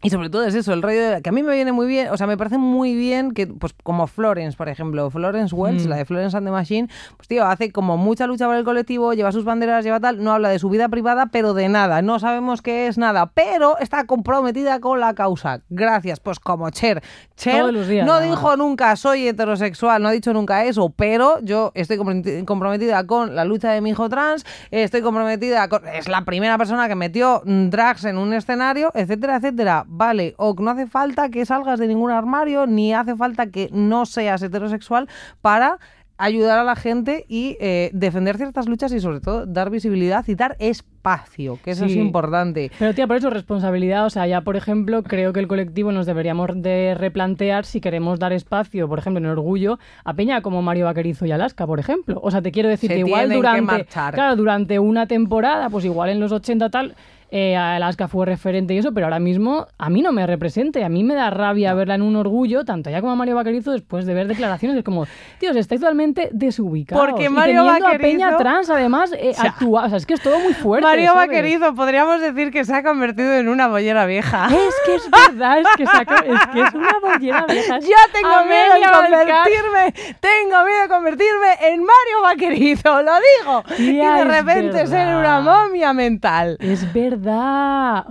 y sobre todo es eso, el rollo de- que a mí me viene muy bien, o sea, me parece muy bien que, pues como Florence, por ejemplo, Florence Welch, Mm. la de Florence and the Machine, pues tío, hace como mucha lucha por el colectivo, lleva sus banderas, lleva tal, no habla de su vida privada, pero de nada, no sabemos qué es nada, pero está comprometida con la causa. Gracias, pues como Cher. Cher días, no además. dijo nunca soy heterosexual, no ha dicho nunca eso, pero yo estoy comprometi- comprometida con la lucha de mi hijo trans, estoy comprometida con... Es la primera persona que metió mm, drags en un escenario, etcétera, etcétera. Vale, o no hace falta que salgas de ningún armario, ni hace falta que no seas heterosexual para ayudar a la gente y eh, defender ciertas luchas y sobre todo dar visibilidad y dar espacio, que eso es Sí. importante. Pero tía, por eso responsabilidad, o sea, ya por ejemplo, creo que el colectivo nos deberíamos de replantear si queremos dar espacio, por ejemplo, en orgullo, a Peña como Mario Vaquerizo y Alaska, por ejemplo. O sea, te quiero decir Se que igual durante, claro, durante una temporada, pues igual en los 80 tal, eh, Alaska fue referente y eso, pero ahora mismo a mí no me represente, a mí me da rabia verla en un orgullo, tanto ella como a Mario Vaquerizo, después de ver declaraciones, es como, tíos, estáis totalmente desubicados. Porque Y Mario a Vaquerizo- Peña trans, además, eh, sea, actúa- o sea, es que es todo muy fuerte. Mario ¿sabes? Vaquerizo, podríamos decir que se ha convertido en una bollera vieja. Es que es verdad, es que, saca- es, que es una bollera vieja. Ya tengo miedo de convertirme, tengo miedo de convertirme en Mario Vaquerizo, lo digo. Tía, y de repente ser una momia mental. Es verdad.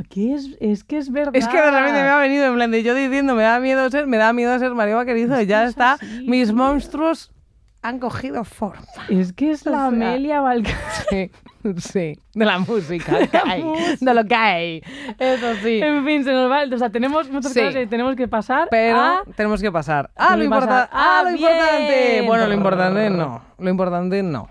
¿Qué es? Es que es verdad. Es que de repente me ha venido en plan de yo diciendo me da miedo ser, me da miedo ser Mario Vaquerizo y ya es está. así. Mis monstruos han cogido forma. Es que es la sea, Amelia Valcar. Sí, sí, de la música, que hay, de lo que hay. Eso sí. En fin, se nos va. el- O sea, tenemos muchas Sí. cosas que tenemos que pasar. Pero a- tenemos que pasar. Ah, lo que importante. pasar. Ah, Ah, lo importante. Bueno, lo importante no. Lo importante no.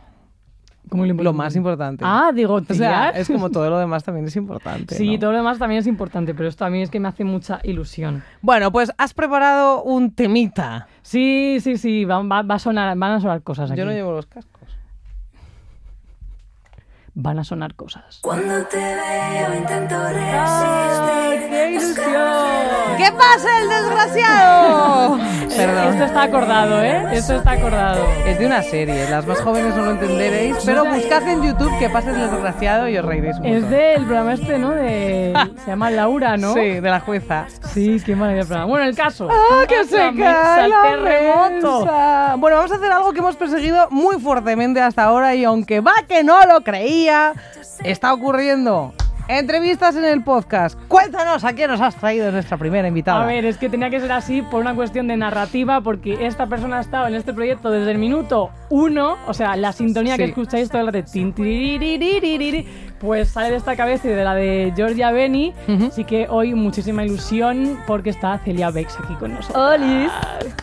¿Cómo Lo más importante. Ah, digo, O sea, tía. es como todo lo demás también es importante. Sí, ¿no? todo lo demás también es importante, pero esto a mí es que me hace mucha ilusión. Bueno, pues has preparado un temita. Sí, sí, sí, va, va- va a sonar, van a sonar cosas aquí. Yo no llevo los cascos. Van a sonar cosas. Cuando te veo intento ¡Ay, resistir. qué ilusión! ¿Qué pasa, el desgraciado? Perdón. Esto está acordado, ¿eh? Esto está acordado. Es de una serie, las más jóvenes no lo entenderéis, pero buscad en YouTube que pase el desgraciado y os reiréis un Es del programa este, ¿no? De... Se llama Laura, ¿no? Sí, de la jueza. Sí, qué maravilla de programa. Bueno, el caso. ¡Ah, que se cae el la terremoto! mesa! Bueno, vamos a hacer algo que hemos perseguido muy fuertemente hasta ahora y aunque va que no lo está ocurriendo. Entrevistas en el podcast. Cuéntanos a quién nos has traído nuestra primera invitada. A ver, es que tenía que ser así por una cuestión de narrativa, porque esta persona ha estado en este proyecto desde el minuto uno, o sea, la sintonía que escucháis todo el rato, pues sale de esta cabeza y de la de Georgia Beni, Ujú. así que hoy muchísima ilusión porque está Celia Bex aquí con nosotros. ¡Olis!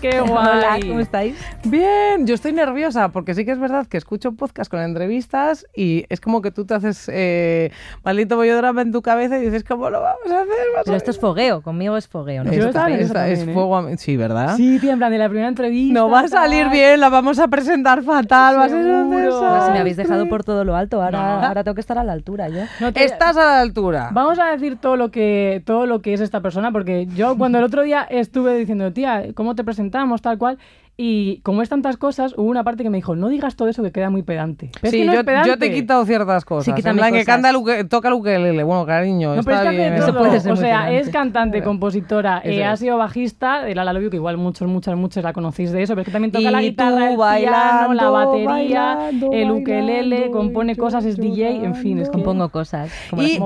¡Qué guay! Hola, ¿cómo estáis? Bien, yo estoy nerviosa porque sí que es verdad que escucho podcast con entrevistas y es como que tú te haces eh, maldito bollodrama en tu cabeza y dices, ¿cómo lo vamos a hacer? Más Pero esto es fogueo, conmigo es fogueo, ¿no? Yo Esta- también, esta yo es ¿eh? fuego a- Sí, ¿verdad? Sí, tía, en plan de la primera entrevista. No va a salir tal. bien, la vamos a presentar fatal, va a ser un desastre. Si me habéis dejado por todo lo alto, ahora, No. ahora tengo que estar a la altura yo. No te- Estás a la altura. Vamos a decir todo lo que todo lo que es esta persona, porque yo cuando el otro día estuve diciendo, tía, ¿cómo te presentamos? Tal cual. Y como es tantas cosas, hubo una parte que me dijo, no digas todo eso que queda muy pedante. Pero es Sí, que no yo, es pedante. yo te he quitado ciertas cosas. Sí, en plan que cosas. canta el toca el ukelele. Bueno, cariño, No, pero está es que bien. hace eso. todo. puede ser O sea, pedante. es cantante, compositora, eh, ha sido bajista de La La Love You, que igual muchos, muchas, muchos la conocéis de eso, pero es que también toca Y la guitarra, tú el piano, bailando, la batería, bailando, el ukelele, bailando, compone cosas, es DJ, en fin, es que... Compongo cosas, como Y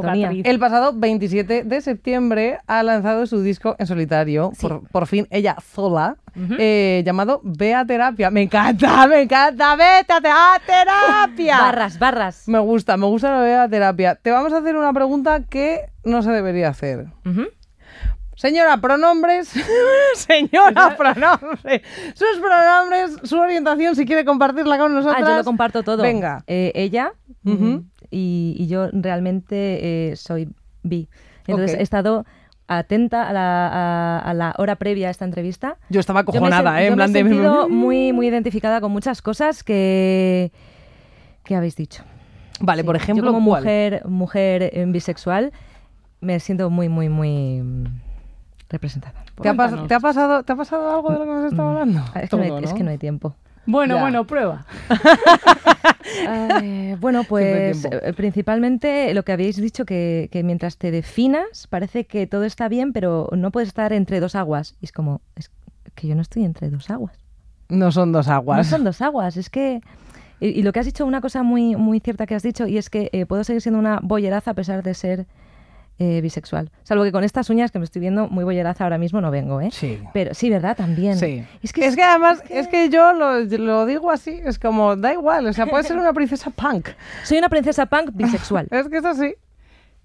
el pasado 27 de septiembre ha lanzado su disco en solitario, Sí. por, por fin ella sola, eh, llamado Vea Terapia. Me encanta, me encanta, vete a te- a terapia. Barras, barras. Me gusta, me gusta la Vea Terapia. Te vamos a hacer una pregunta que no se debería hacer. Ujú. Señora, pronombres. Señora, pronombres. Sus pronombres, su orientación, si quiere compartirla con nosotros. Ah, yo lo comparto todo. Venga. Eh, ella mm, y, y yo realmente eh, soy bi. Entonces he estado atenta a la, a- a la hora previa a esta entrevista. Yo estaba Yo me sen- ¿eh? yo En me he plan de. sentido muy, muy identificada con muchas cosas que, que habéis dicho. Vale, Sí. por ejemplo, yo como ¿cuál? mujer, mujer eh, bisexual me siento muy, muy, muy representada. ¿Te ha, pas- Cuéntanos. te ha pasado, ¿Te ha pasado algo de lo que nos estaba hablando? Es que, no hay, Todo, es que no hay tiempo. Bueno, Ya. bueno, prueba. Bueno, pues eh, principalmente lo que habéis dicho, que, que mientras te definas parece que todo está bien, pero no puedes estar entre dos aguas. Y es como, es que yo no estoy entre dos aguas. No son dos No aguas. son dos aguas, es que... Y, y lo que has dicho, una cosa muy, muy cierta que has dicho, y es que eh, puedo seguir siendo una bolleraza a pesar de ser eh, bisexual. Salvo que con estas uñas que me estoy viendo muy bolleraza ahora mismo no vengo, ¿eh? Sí. Pero sí, ¿verdad? También. Sí. Es que, Es que además, es que yo lo, lo digo así, es como, da igual, o sea, puede ser una princesa punk. soy una princesa punk bisexual. Es que es así.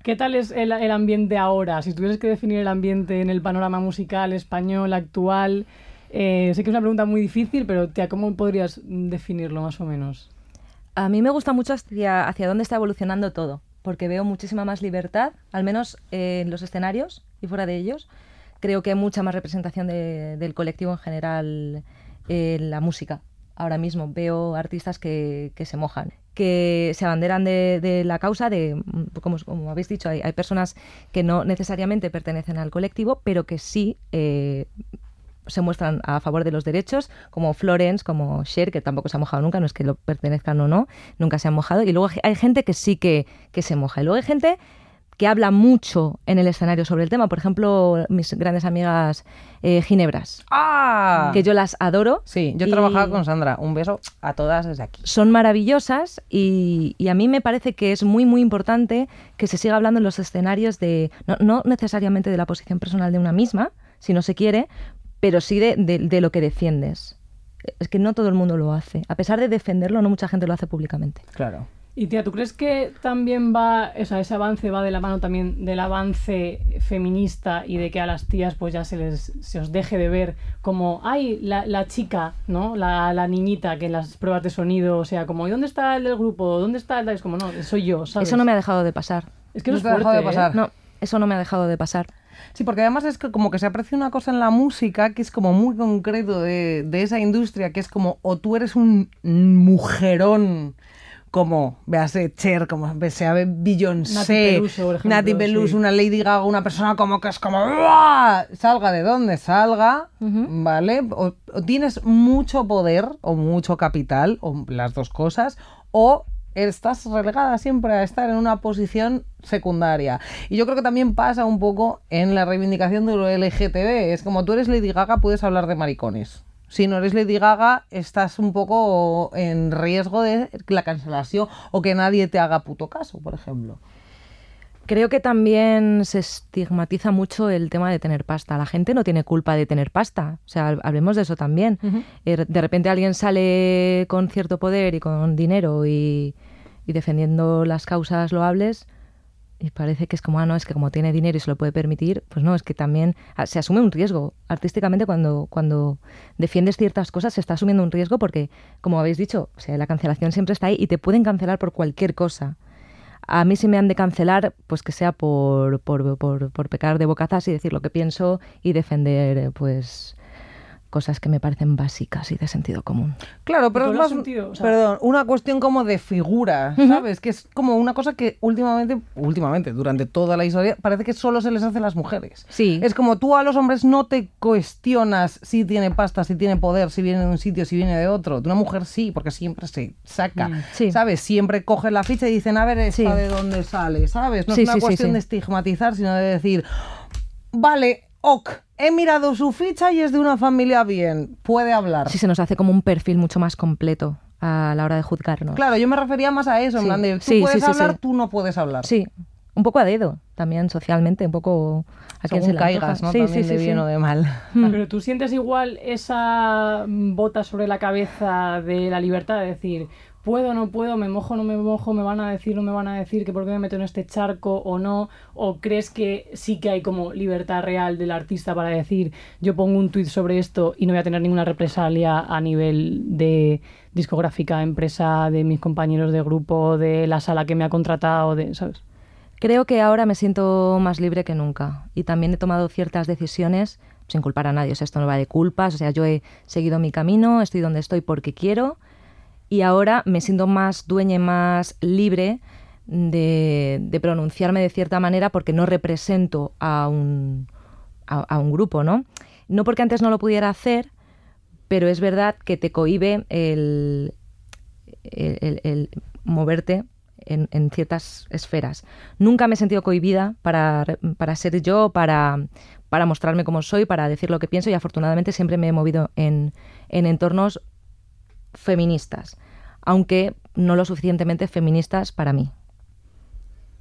¿Qué tal es el, el ambiente ahora? Si tuvieras que definir el ambiente en el panorama musical español actual, eh, sé que es una pregunta muy difícil, pero tía, ¿cómo podrías definirlo más o menos? A mí me gusta mucho hacia, hacia dónde está evolucionando todo, porque veo muchísima más libertad, al menos eh, en los escenarios y fuera de ellos. Creo que hay mucha más representación de- del colectivo en general en la música. Ahora mismo veo artistas que, se mojan, que se abanderan de, la causa, de, como, como habéis dicho, hay, hay personas que no necesariamente pertenecen al colectivo, pero que sí eh, se muestran a favor de los derechos, como Florence, como Cher, que tampoco se ha mojado nunca, no es que lo pertenezcan o no, nunca se han mojado. Y luego hay gente que sí que, que se moja. Y luego hay gente que habla mucho en el escenario sobre el tema. Por ejemplo, mis grandes amigas eh, Ginebras, ¡Ah! que yo las adoro. Sí, yo trabajaba con Sandra. Un beso a todas desde aquí. Son maravillosas y, y a mí me parece que es muy, muy importante que se siga hablando en los escenarios de, no, no necesariamente de la posición personal de una misma, si no se quiere, pero sí de, de- de lo que defiendes. Es que no todo el mundo lo hace. A pesar de defenderlo, no mucha gente lo hace públicamente. Claro. Y tía, ¿tú crees que también va, o sea, ese avance va de la mano también del avance feminista y de que a las tías pues ya se les se os deje de ver como, ay, la, la chica, ¿no? La, la niñita que en las pruebas de sonido, o sea, como, ¿y dónde está el del grupo? ¿Dónde está el? Es como, no, soy yo, ¿sabes? Eso no me ha dejado de pasar. Es que No te es ha dejado de fuerte, pasar. ¿eh? No, eso no me ha dejado de pasar. Sí, porque además es que como que se aprecia una cosa en la música que es como muy concreto de, de esa industria, que es como o tú eres un mujerón como, véase Cher, como sea Beyoncé, Nati Peluso, sí. una Lady Gaga, una persona como que es como ¡buah! salga de donde salga, ¿vale? O, o tienes mucho poder o mucho capital, o las dos cosas, o estás relegada siempre a estar en una posición secundaria. Y yo creo que también pasa un poco en la reivindicación de lo LGTB. Es como tú eres Lady Gaga, puedes hablar de maricones. Si no eres Lady Gaga, estás un poco en riesgo de la cancelación o que nadie te haga puto caso, por ejemplo. Creo que también se estigmatiza mucho el tema de tener pasta. La gente no tiene culpa de tener pasta. O sea, hablemos de eso también. Eh, De repente alguien sale con cierto poder y con dinero y, y defendiendo las causas loables y parece que es como, ah, no, es que como tiene dinero y se lo puede permitir, pues no, es que también ah, se asume un riesgo. Artísticamente cuando, cuando defiendes ciertas cosas se está asumiendo un riesgo porque, como habéis dicho, o sea, la cancelación siempre está ahí y te pueden cancelar por cualquier cosa. A mí si me han de cancelar, pues que sea por, por, por, por pecar de bocazas y decir lo que pienso y defender, eh, pues, cosas que me parecen básicas y de sentido común. Claro, pero ¿Tú es más, sentido? O sea- perdón, una cuestión como de figura, ¿sabes? Que es como una cosa que últimamente, últimamente, durante toda la historia, parece que solo se les hace a las mujeres. Sí. Es como tú a los hombres no te cuestionas si tiene pasta, si tiene poder, si viene de un sitio, si viene de otro. De una mujer sí, porque siempre se saca, Mm. Sí. ¿sabes? Siempre coge la ficha y dicen, a ver, esta Sí. de dónde sale, ¿sabes? No Sí, es una sí, sí, cuestión sí. de estigmatizar, sino de decir, vale, ok, he mirado su ficha y es de una familia bien, puede hablar. Sí, se nos hace como un perfil mucho más completo a la hora de juzgarnos. Claro, yo me refería más a eso, en Sí. plan de tú Sí, puedes sí, hablar, sí. tú no puedes hablar. Sí, un poco a dedo, también socialmente, un poco a quien se caigas. ¿no? Sí, También sí, de sí, bien sí. o de mal. Pero tú sientes igual esa bota sobre la cabeza de la libertad de decir, puedo, no puedo, me mojo, no me mojo, me van a decir, no me van a decir, que por qué me meto en este charco o no, o crees que sí que hay como libertad real del artista para decir, yo pongo un tuit sobre esto y no voy a tener ninguna represalia a nivel de discográfica, empresa, de mis compañeros de grupo, de la sala que me ha contratado, de, ¿sabes? Creo que ahora me siento más libre que nunca y también he tomado ciertas decisiones sin culpar a nadie. O sea, esto no va de culpas. O sea, yo he seguido mi camino, estoy donde estoy porque quiero y ahora me siento más dueña y más libre de, pronunciarme de cierta manera porque no represento a un, a, un grupo, ¿no? No porque antes no lo pudiera hacer, pero es verdad que te cohíbe el, el- moverte en, ciertas esferas. Nunca me he sentido cohibida para, para ser yo, para, para mostrarme como soy, para decir lo que pienso y afortunadamente siempre me he movido en, en entornos feministas, aunque no lo suficientemente feministas para mí.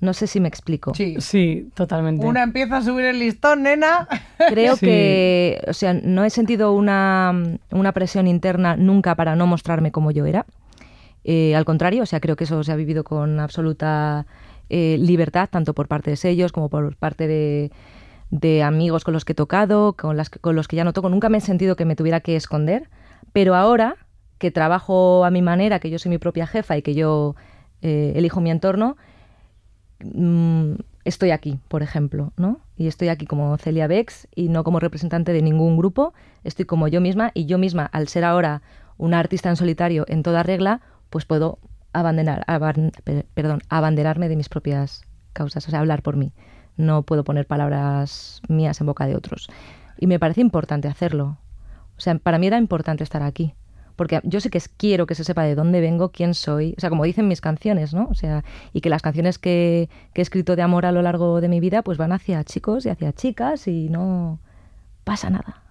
No sé si me explico. Sí. Sí, totalmente. Una empieza a subir el listón, nena. Creo Sí. que, o sea, no he sentido una, una presión interna nunca para no mostrarme como yo era. Eh, al contrario, o sea, creo que eso se ha vivido con absoluta eh, libertad, tanto por parte de ellos como por parte de, de amigos con los que he tocado, con, las, que- con los que ya no toco. Nunca me he sentido que me tuviera que esconder, pero ahora que trabajo a mi manera, que yo soy mi propia jefa y que yo eh, elijo mi entorno, mm, estoy aquí, por ejemplo, ¿no? Y estoy aquí como Celia Bex y no como representante de ningún grupo, estoy como yo misma y yo misma, al ser ahora una artista en solitario en toda regla, pues puedo abandonar, aban- per- perdón, abanderarme de mis propias causas, o sea, hablar por mí. No puedo poner palabras mías en boca de otros. Y me parece importante hacerlo. O sea, para mí era importante estar aquí. Porque yo sí que es- quiero que se sepa de dónde vengo, quién soy. O sea, como dicen mis canciones, ¿no? O sea, y que las canciones que, que he escrito de amor a lo largo de mi vida, pues van hacia chicos y hacia chicas y no pasa nada.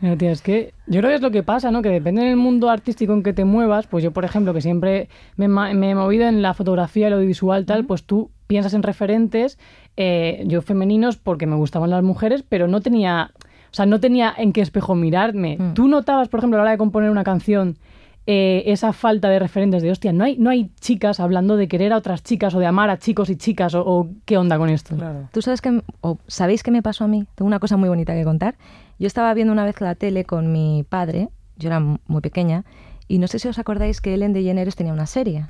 Mira, tía, es que yo creo que es lo que pasa, ¿no? Que depende del mundo artístico en que te muevas, pues yo, por ejemplo, que siempre me he movido en la fotografía, el audiovisual, tal, pues tú piensas en referentes, eh, yo femeninos, porque me gustaban las mujeres, pero no tenía, o sea, no tenía en qué espejo mirarme. Mm. Tú notabas, por ejemplo, a la hora de componer una canción, eh, esa falta de referentes de, hostia, no hay, no hay chicas hablando de querer a otras chicas o de amar a chicos y chicas, o, o qué onda con esto. Claro. ¿Tú sabes que, o sabéis qué me pasó a mí? Tengo una cosa muy bonita que contar. Yo estaba viendo una vez la tele con mi padre, yo era muy pequeña, y no sé si os acordáis que Ellen DeGeneres tenía una serie.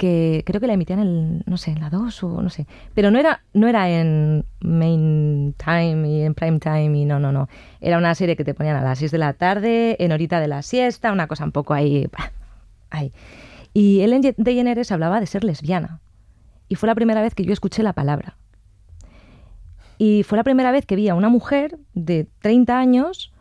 Que creo que la emitían en, no sé, en la 2 o no sé. Pero no era, no era en main time y en prime time y no, no, no. Era una serie que te ponían a las 6 de la tarde, en horita de la siesta, una cosa un poco ahí. ahí. Y Ellen DeGeneres hablaba de ser lesbiana. Y fue la primera vez que yo escuché la palabra. Y fue la primera vez que vi a una mujer de 30 años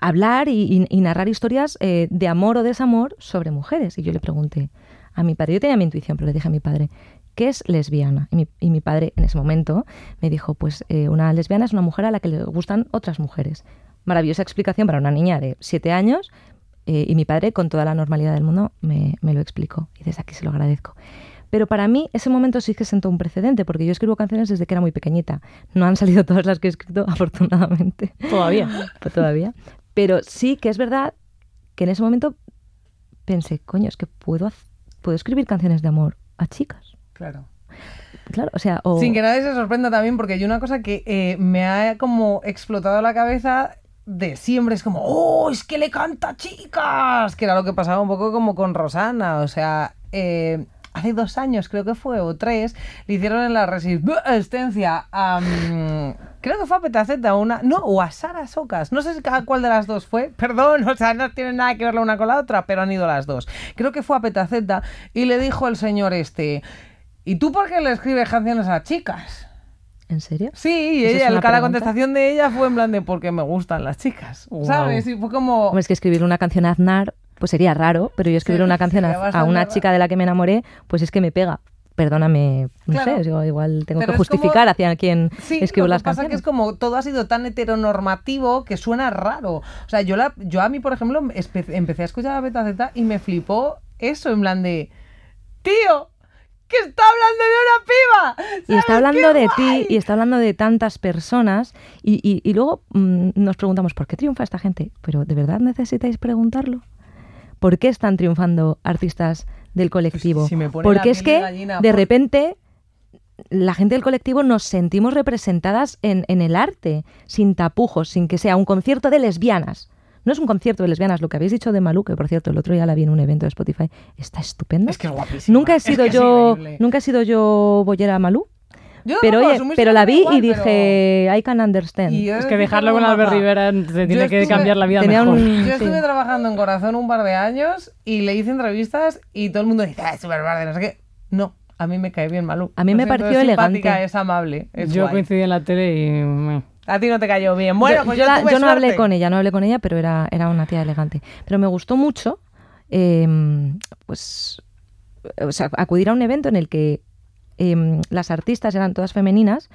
hablar y, y- y narrar historias eh, de amor o desamor sobre mujeres. Y yo le pregunté a mi padre, yo tenía mi intuición, pero le dije a mi padre, ¿qué es lesbiana? Y mi, y mi padre en ese momento me dijo, pues eh, una lesbiana es una mujer a la que le gustan otras mujeres. Maravillosa explicación para una niña de 7 años. eh, y mi padre, con toda la normalidad del mundo, me, me lo explicó. Y desde aquí se lo agradezco. Pero para mí ese momento sí que sentó un precedente, porque yo escribo canciones desde que era muy pequeñita. No han salido todas las que he escrito, afortunadamente. Todavía. Pues todavía. Pero sí que es verdad que en ese momento pensé, coño, es que puedo, haz- puedo escribir canciones de amor a chicas. Claro. Claro, o sea, o... Sin que nadie se sorprenda también, porque yo una cosa que eh, me ha como explotado la cabeza de siempre es como, oh, es que le canta a chicas, que era lo que pasaba un poco como con Rosana, o sea, eh, hace dos años creo que fue, o tres, le hicieron en la resistencia a, mm, creo que fue a Petaceta, una, no, o a Sara Socas, no sé a cuál de las dos fue, perdón, o sea, no tiene nada que ver la una con la otra, pero han ido las dos. Creo que fue a Petaceta y le dijo el señor este, ¿y tú por qué le escribes canciones a chicas? ¿En serio? Sí, y ¿Esa es ella, una la contestación de ella fue en plan de porque me gustan las chicas. ¿sabes? Y fue como... Hombre, es que escribir una canción a Aznar, pues sería raro, pero yo escribir Sí, una canción a, una raro. chica de la que me enamoré, pues es que me pega. Perdóname, no Claro. sé, igual tengo Pero que como- justificar hacia quién Sí, escribo lo que las pasa canciones. que es como todo ha sido tan heteronormativo que suena raro. O sea, yo, la, yo a mí, por ejemplo, empecé a escuchar a Beta Z y me flipó eso, en plan de, tío, que está hablando de una piba. Y está hablando ¡Qué de guay! ti y está hablando de tantas personas y, y- y luego mm, nos preguntamos, ¿por qué triunfa esta gente? Pero ¿de verdad necesitáis preguntarlo? ¿por qué están triunfando artistas del colectivo? si pone la Porque es que gallina de por- repente la gente del colectivo nos sentimos representadas en, en el arte, sin tapujos, sin que sea un concierto de lesbianas. No es un concierto de lesbianas, lo que habéis dicho de Malú, que por cierto el otro día la vi en un evento de Spotify, está estupendo. Es que es guapísima. nunca he Es sido que yo, nunca he sido yo bollera Malú, Yo pero oye, pero la vi igual, y pero- dije, I can understand. Es que de dejarlo con Albert. Rivera te tiene que cambiar la vida mejor. un- Yo Sí. estuve trabajando en Corazón un par de años y le hice entrevistas y todo el mundo dice, ah, es súper verde, no sé qué. No, a mí me cae bien Malú. A mí me siento, pareció es simpática, elegante. Es amable, es Yo guay. coincidí en la tele y... A ti no te cayó bien. Bueno, yo, pues yo la- tuve yo no hablé con ella, no hablé con ella, pero era, era una tía elegante. Pero me gustó mucho, eh, pues, o sea, acudir a un evento en el que eh, las artistas eran todas femeninas,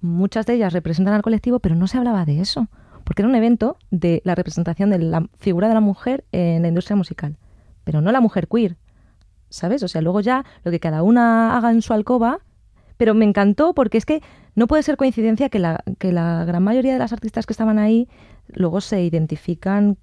muchas de ellas representan al colectivo, pero no se hablaba de eso, porque era un evento de la representación de la figura de la mujer en la industria musical, pero no la mujer queer, ¿sabes? O sea, luego ya lo que cada una haga en su alcoba, pero me encantó porque es que no puede ser coincidencia que la, que la gran mayoría de las artistas que estaban ahí luego se identifican,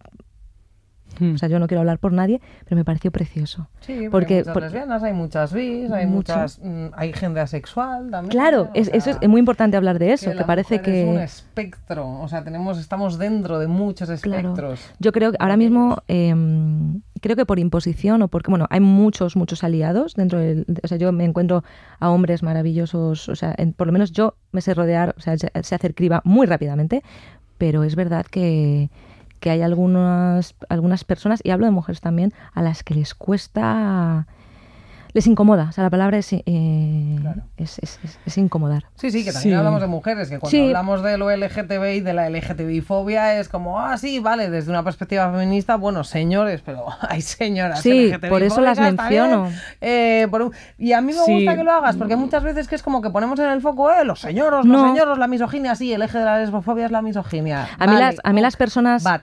Hmm. o sea, yo no quiero hablar por nadie, pero me pareció precioso. Sí, porque, hay muchas por- lesbianas, hay muchas bis, hay Mucho. muchas... mm, hay gente asexual también. Claro, es, eso es muy importante hablar de eso, que, parece mujer es un que... espectro, o sea, tenemos, estamos dentro de muchos Claro. espectros. Yo creo que ahora mismo, eh, creo que por imposición o porque, bueno, hay muchos, muchos aliados dentro del, o sea, yo me encuentro a hombres maravillosos, o sea, en- por lo menos yo me sé rodear, o sea, sé hacer criba muy rápidamente, pero es verdad que, que hay algunas, algunas personas, y hablo de mujeres también, a las que les cuesta, les incomoda, o sea, la palabra es, eh, Claro. es, es- es- es incomodar. Sí, sí, que también Sí. hablamos de mujeres, que cuando Sí. hablamos de lo LGTBI, de la LGTBI-fobia, es como, ah, sí, vale, desde una perspectiva feminista, bueno, señores, pero hay señoras Sí, por eso las menciono. eh, por un- Y a mí me Sí. gusta que lo hagas, porque muchas veces que es como que ponemos en el foco, eh, los señoros, No. los señoros, la misoginia, sí, el eje de la lesbofobia es la misoginia. A mí, las, a mí las personas... But,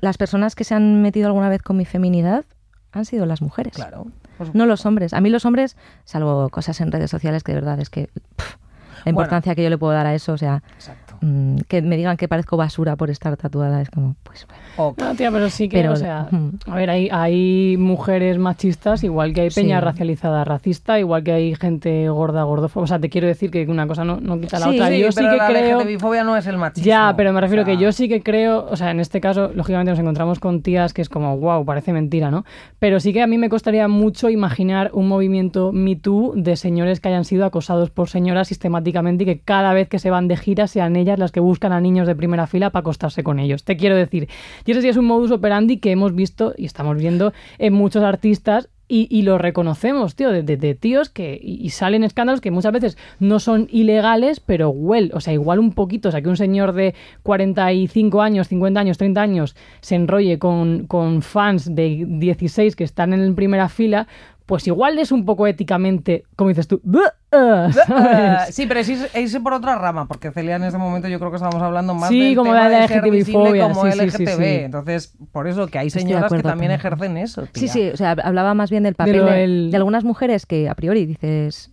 las personas que se han metido alguna vez con mi feminidad han sido las mujeres. claro. No los hombres. A mí los hombres, salvo cosas en redes sociales que de verdad es que pff, la importancia que yo le puedo dar a eso, o sea, Exacto. Mm, que me digan que parezco basura por estar tatuada, es como, pues bueno. Ok. No, tía, pero sí que, Pero, o sea, a ver, hay, hay mujeres machistas, igual que hay peña Sí. racializada racista, igual que hay gente gorda gordófoba. O sea, te quiero decir que una cosa no, no quita la Sí, otra. Sí, yo sí pero que la creo... LGTBI-fobia no es el machismo. Ya, pero me refiero O sea, que yo sí que creo, o sea, en este caso, lógicamente nos encontramos con tías que es como, wow, parece mentira, ¿no? Pero sí que a mí me costaría mucho imaginar un movimiento Me Too de señores que hayan sido acosados por señoras sistemáticamente y que cada vez que se van de gira sean ellas las que buscan a niños de primera fila para acostarse con ellos. Te quiero decir, y ese sí es un modus operandi que hemos visto y estamos viendo en muchos artistas y, lo reconocemos, tío, de- de tíos que y, y salen escándalos que muchas veces no son ilegales, pero well, o sea, igual un poquito, o sea, que un señor de 45 años, 50 años, 30 años se enrolle con, con fans de 16 que están en primera fila, pues igual es un poco éticamente, como dices tú, "Buh, uh", ¿sabes? sí, pero es irse- por otra rama, porque Celia en este momento yo creo que estamos hablando más Sí, del como tema de la de ser visible como sí, sí, sí, LGTB. sí. Entonces, por eso que hay señoras que también ejercen eso. Sí, tía. sí, o sea, hablaba más bien del papel de, el- de algunas mujeres que a priori dices,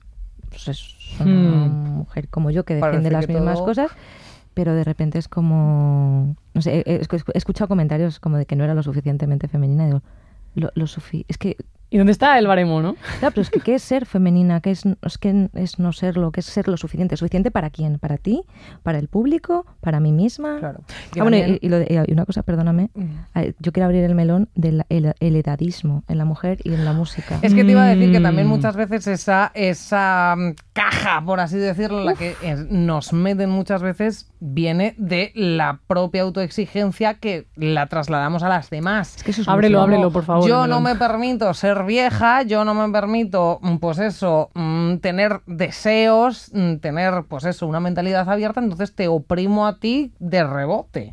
pues es una Hmm. mujer como yo que Parece defiende las que mismas todo- cosas, pero de repente es como, no sé, he, escuchado comentarios como de que no era lo suficientemente femenina, digo, lo, lo sufi- es que ¿Y dónde está el baremo, no? Claro, pero es que ¿qué es ser femenina? ¿Qué es, es que es no serlo? ¿Qué es ser lo suficiente? ¿Suficiente para quién? ¿Para ti? ¿Para el público? ¿para mí misma? Claro. Ah, bueno, y, y lo de- y una cosa, perdóname. Mm. eh, Yo quiero abrir el melón del el, el edadismo en la mujer y en la música. Es que te iba a decir que también Mm. muchas veces esa, esa mm, caja, por así decirlo, la que eh, nos meten muchas veces, viene de la propia autoexigencia que la trasladamos a las demás. Es que eso es Ábrelo, feo. ábrelo, por favor. Yo no me permito ser vieja, yo no me permito, mm, pues eso, mm, tener deseos, mm, tener, pues eso, una mentalidad abierta, entonces te oprimo a ti de rebote.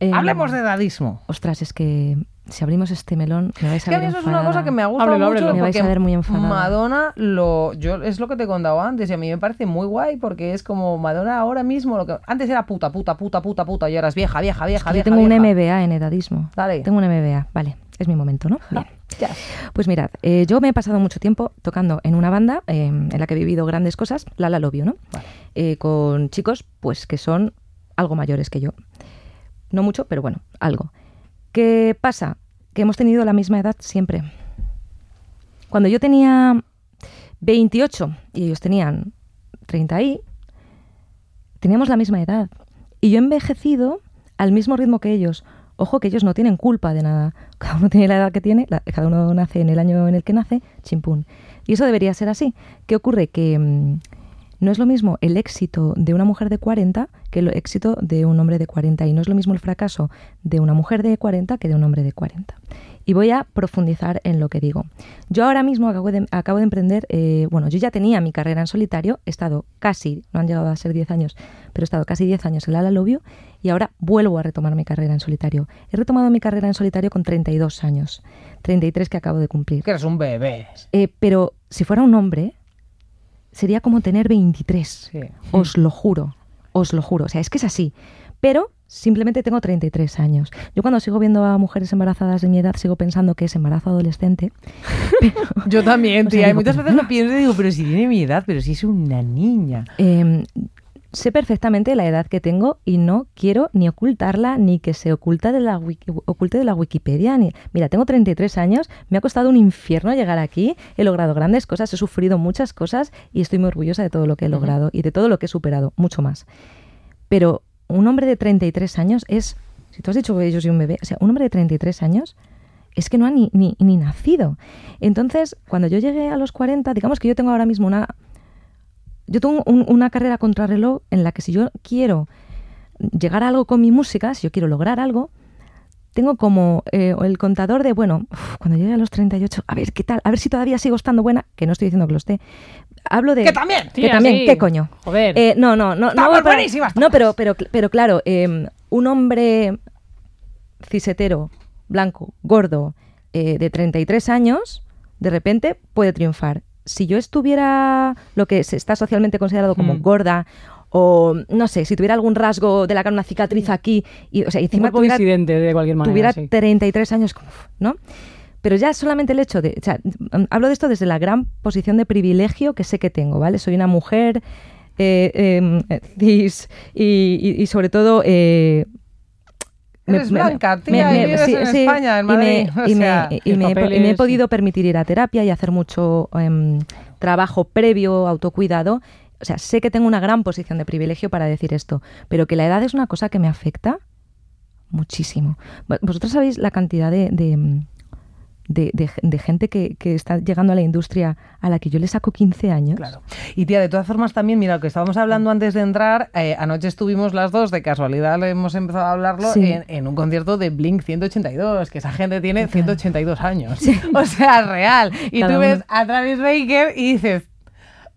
Eh, Hablemos de edadismo. Ostras, es que si abrimos este melón me vais Es a que a ver mí eso es una enfadada. cosa que me ha gustado mucho. Me vais a ver muy enfadada. Madonna lo yo es lo que te he contado antes y a mí me parece muy guay porque es como Madonna ahora mismo lo que antes era puta puta puta puta puta y ahora es vieja vieja vieja Yo vieja. tengo un. MBA en edadismo. Dale. Tengo un MBA, vale. Es mi momento, ¿no? Bien. Pues mirad, eh, yo me he pasado mucho tiempo tocando en una banda eh, en la que he vivido grandes cosas, La La Lobio, ¿no? Eh, con chicos, pues que son algo mayores que yo. No mucho, pero bueno, algo. ¿Qué pasa? Que hemos tenido la misma edad siempre. Cuando yo tenía 28 y ellos tenían 30 y teníamos la misma edad. Y yo he envejecido al mismo ritmo que ellos. Ojo que ellos no tienen culpa de nada. Cada uno tiene la edad que tiene, cada uno nace en el año en el que nace, chimpún. Y eso debería ser así. ¿Qué ocurre? Que mm, no es lo mismo el éxito de una mujer de 40 que el éxito de un hombre de 40. Y no es lo mismo el fracaso de una mujer de 40 que de un hombre de 40. Y voy a profundizar en lo que digo. Yo ahora mismo acabo de, acabo de emprender, eh, bueno, yo ya tenía mi carrera en solitario, he estado casi, no han llegado a ser 10 años, pero he estado casi 10 años en la Lobio y ahora vuelvo a retomar mi carrera en solitario. He retomado mi carrera en solitario con 32 años, 33 que acabo de cumplir. Que eres un bebé. Eh, pero si fuera un hombre, sería como tener 23. Sí. Os lo juro, os lo juro. O sea, es que es así. Pero simplemente tengo 33 años. Yo cuando sigo viendo a mujeres embarazadas de mi edad, sigo pensando que es embarazo adolescente. Yo también, O sea, tía. y digo, muchas veces lo pienso y digo, pero si tiene mi edad, pero si es una niña. Eh, sé perfectamente la edad que tengo y no quiero ni ocultarla ni que se oculta de la wiki- oculte de la Wikipedia. Ni... Mira, tengo 33 años, me ha costado un infierno llegar aquí, he logrado grandes cosas, he sufrido muchas cosas y estoy muy orgullosa de todo lo que he logrado y de todo lo que he superado, mucho más. Pero un hombre de 33 años es, si tú has dicho que yo soy un bebé, o sea, un hombre de 33 años es que no ha ni, ni, ni nacido. Entonces, cuando yo llegué a los 40, digamos que yo tengo ahora mismo una... Yo tengo un- una carrera contrarreloj en la que si yo quiero llegar a algo con mi música, si yo quiero lograr algo, tengo como eh, el contador de, bueno, uf, cuando llegue a los 38, a ver qué tal, a ver si todavía sigo estando buena, que no estoy diciendo que lo esté. Hablo de... ¡Que también! Que también, sí. ¿qué coño? Joder. Eh, no, no, no. Estamos no, pero- buenísimas No, pero, pero, pero claro, eh, un hombre cisetero, blanco, gordo, eh, de 33 años, de repente puede triunfar. Si yo estuviera lo que se está socialmente considerado como Hmm. gorda, o no sé, si tuviera algún rasgo de la cara, una cicatriz aquí, y, o sea, un encima cuerpo tuviera, disidente de cualquier manera. tuviera sí. 33 años, ¿no? Pero ya solamente el hecho de, o sea, mm, hablo de esto desde la gran posición de privilegio que sé que tengo, ¿vale? Soy una mujer eh, em, eh, cis y, y- y sobre todo... eh, Eres blanca, tía, y vives en España, en y me- Madrid, y me- me he me podido permitir ir a terapia y hacer mucho em, trabajo previo, autocuidado. O sea, sé que tengo una gran posición de privilegio para decir esto, pero que la edad es una cosa que me afecta muchísimo. Vo- Vosotros sabéis la cantidad de, de, de- de- de gente que, que está llegando a la industria a la que yo le saco 15 años. Claro. Y tía, de todas formas también, mira, lo que estábamos hablando antes de entrar, eh, anoche estuvimos las dos, de casualidad le hemos empezado a hablarlo, Sí. en, en un concierto de Blink 182, que esa gente tiene 182 años. O sea, real. Y Cada tú ves uno. a Travis Baker y dices...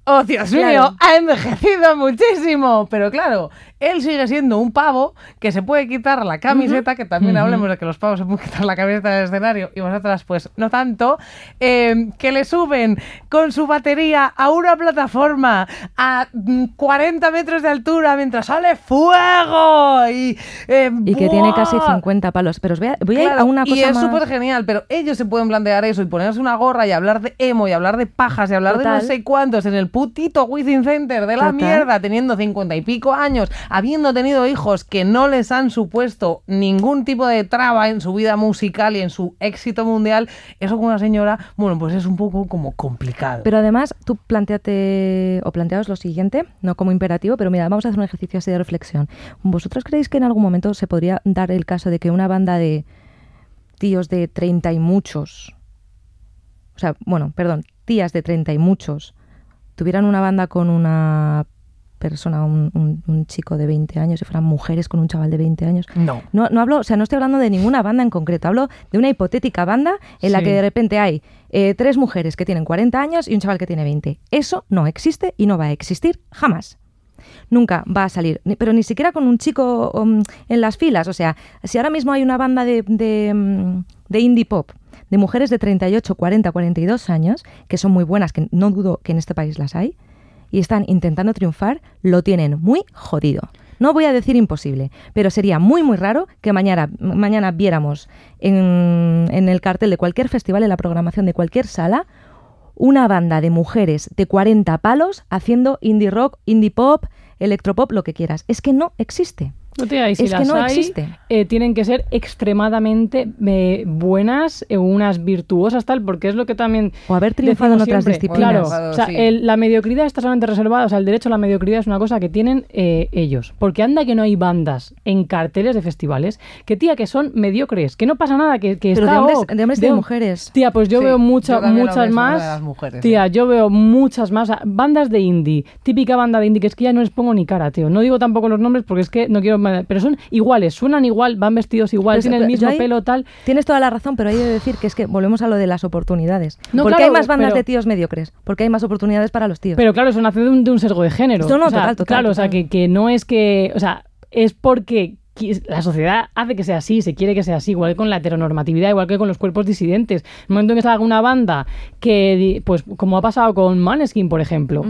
Oh, Dios Claro. mío, ha envejecido muchísimo. Pero claro, él sigue siendo un pavo que se puede quitar la camiseta, que también hablemos de que los pavos se pueden quitar la camiseta del escenario y vosotras pues no tanto, eh, que le suben con su batería a una plataforma a mm, 40 metros de altura mientras sale fuego y... eh, Y que tiene casi ¡buah! 50 palos. Pero os voy a, voy a ir a una cosa y es más... súper genial, pero ellos se pueden plantear eso y ponerse una gorra y hablar de emo y hablar de pajas y hablar de no sé cuántos en el putito Within Center de la Total. mierda, teniendo cincuenta y pico años, habiendo tenido hijos que no les han supuesto ningún tipo de traba en su vida musical y en su éxito mundial, eso con una señora, bueno, pues es un poco como complicado. Pero además, tú planteate o planteaos lo siguiente, no como imperativo, pero mira, vamos a hacer un ejercicio así de reflexión. ¿Vosotros creéis que en algún momento se podría dar el caso de que una banda de tíos de 30 y muchos, o sea, bueno, perdón, tías de 30 y muchos, tuvieran una banda con una persona, un, un- un chico de 20 años, y fueran mujeres con un chaval de 20 años? no. No, no hablo, o sea, no estoy hablando de ninguna banda en concreto, hablo de una hipotética banda en la que de repente hay eh, tres mujeres que tienen 40 años y un chaval que tiene 20. Eso no existe y no va a existir jamás. Nunca va a salir, pero ni siquiera con un chico um, en las filas. O sea, si ahora mismo hay una banda de, de, mm, de indie pop de mujeres de 38, 40, 42 años, que son muy buenas, que no dudo que en este país las hay, y están intentando triunfar, lo tienen muy jodido. No voy a decir imposible, pero sería muy muy raro que mañana, mañana viéramos en, en el cartel de cualquier festival, en la programación de cualquier sala, una banda de mujeres de 40 palos haciendo indie rock, indie pop, electropop, lo que quieras. Es que no existe. No te y si Es que las no hay, existe. eh, tienen que ser extremadamente eh, buenas, eh, unas virtuosas, tal, porque es lo que también. O haber triunfado en otras siempre. disciplinas. Claro, Claro, o sea, sí. el- la mediocridad está solamente reservada, o sea, el derecho a la mediocridad es una cosa que tienen eh, ellos. Porque anda que no hay bandas en carteles de festivales que, tía, que son mediocres, que no pasa nada, que, que Pero está de hombres, ok, de hombres y de mujeres. Tía, pues yo Sí, veo mucha- yo muchas más. las mujeres, tía, sí. yo veo muchas más. Bandas de indie, típica banda de indie, que es que ya no les pongo ni cara, tío. No digo tampoco los nombres porque es que no quiero. Pero son iguales, suenan igual, van vestidos igual, Pero- tienen el mismo ahí- pelo, tal. Tienes toda la razón, pero hay de decir que es que volvemos a lo de las oportunidades. No, ¿Por qué claro, hay más bandas pero- de tíos mediocres? Porque hay más oportunidades para los tíos. Pero claro, eso nace de un, de un sesgo de género. No, no, O sea, total, total, Claro, o sea, que, que no es que. O sea, es porque la sociedad hace que sea así, se quiere que sea así, igual que con la heteronormatividad, igual que con los cuerpos disidentes. En el momento en que salga una banda que, pues como ha pasado con Maneskin, por ejemplo,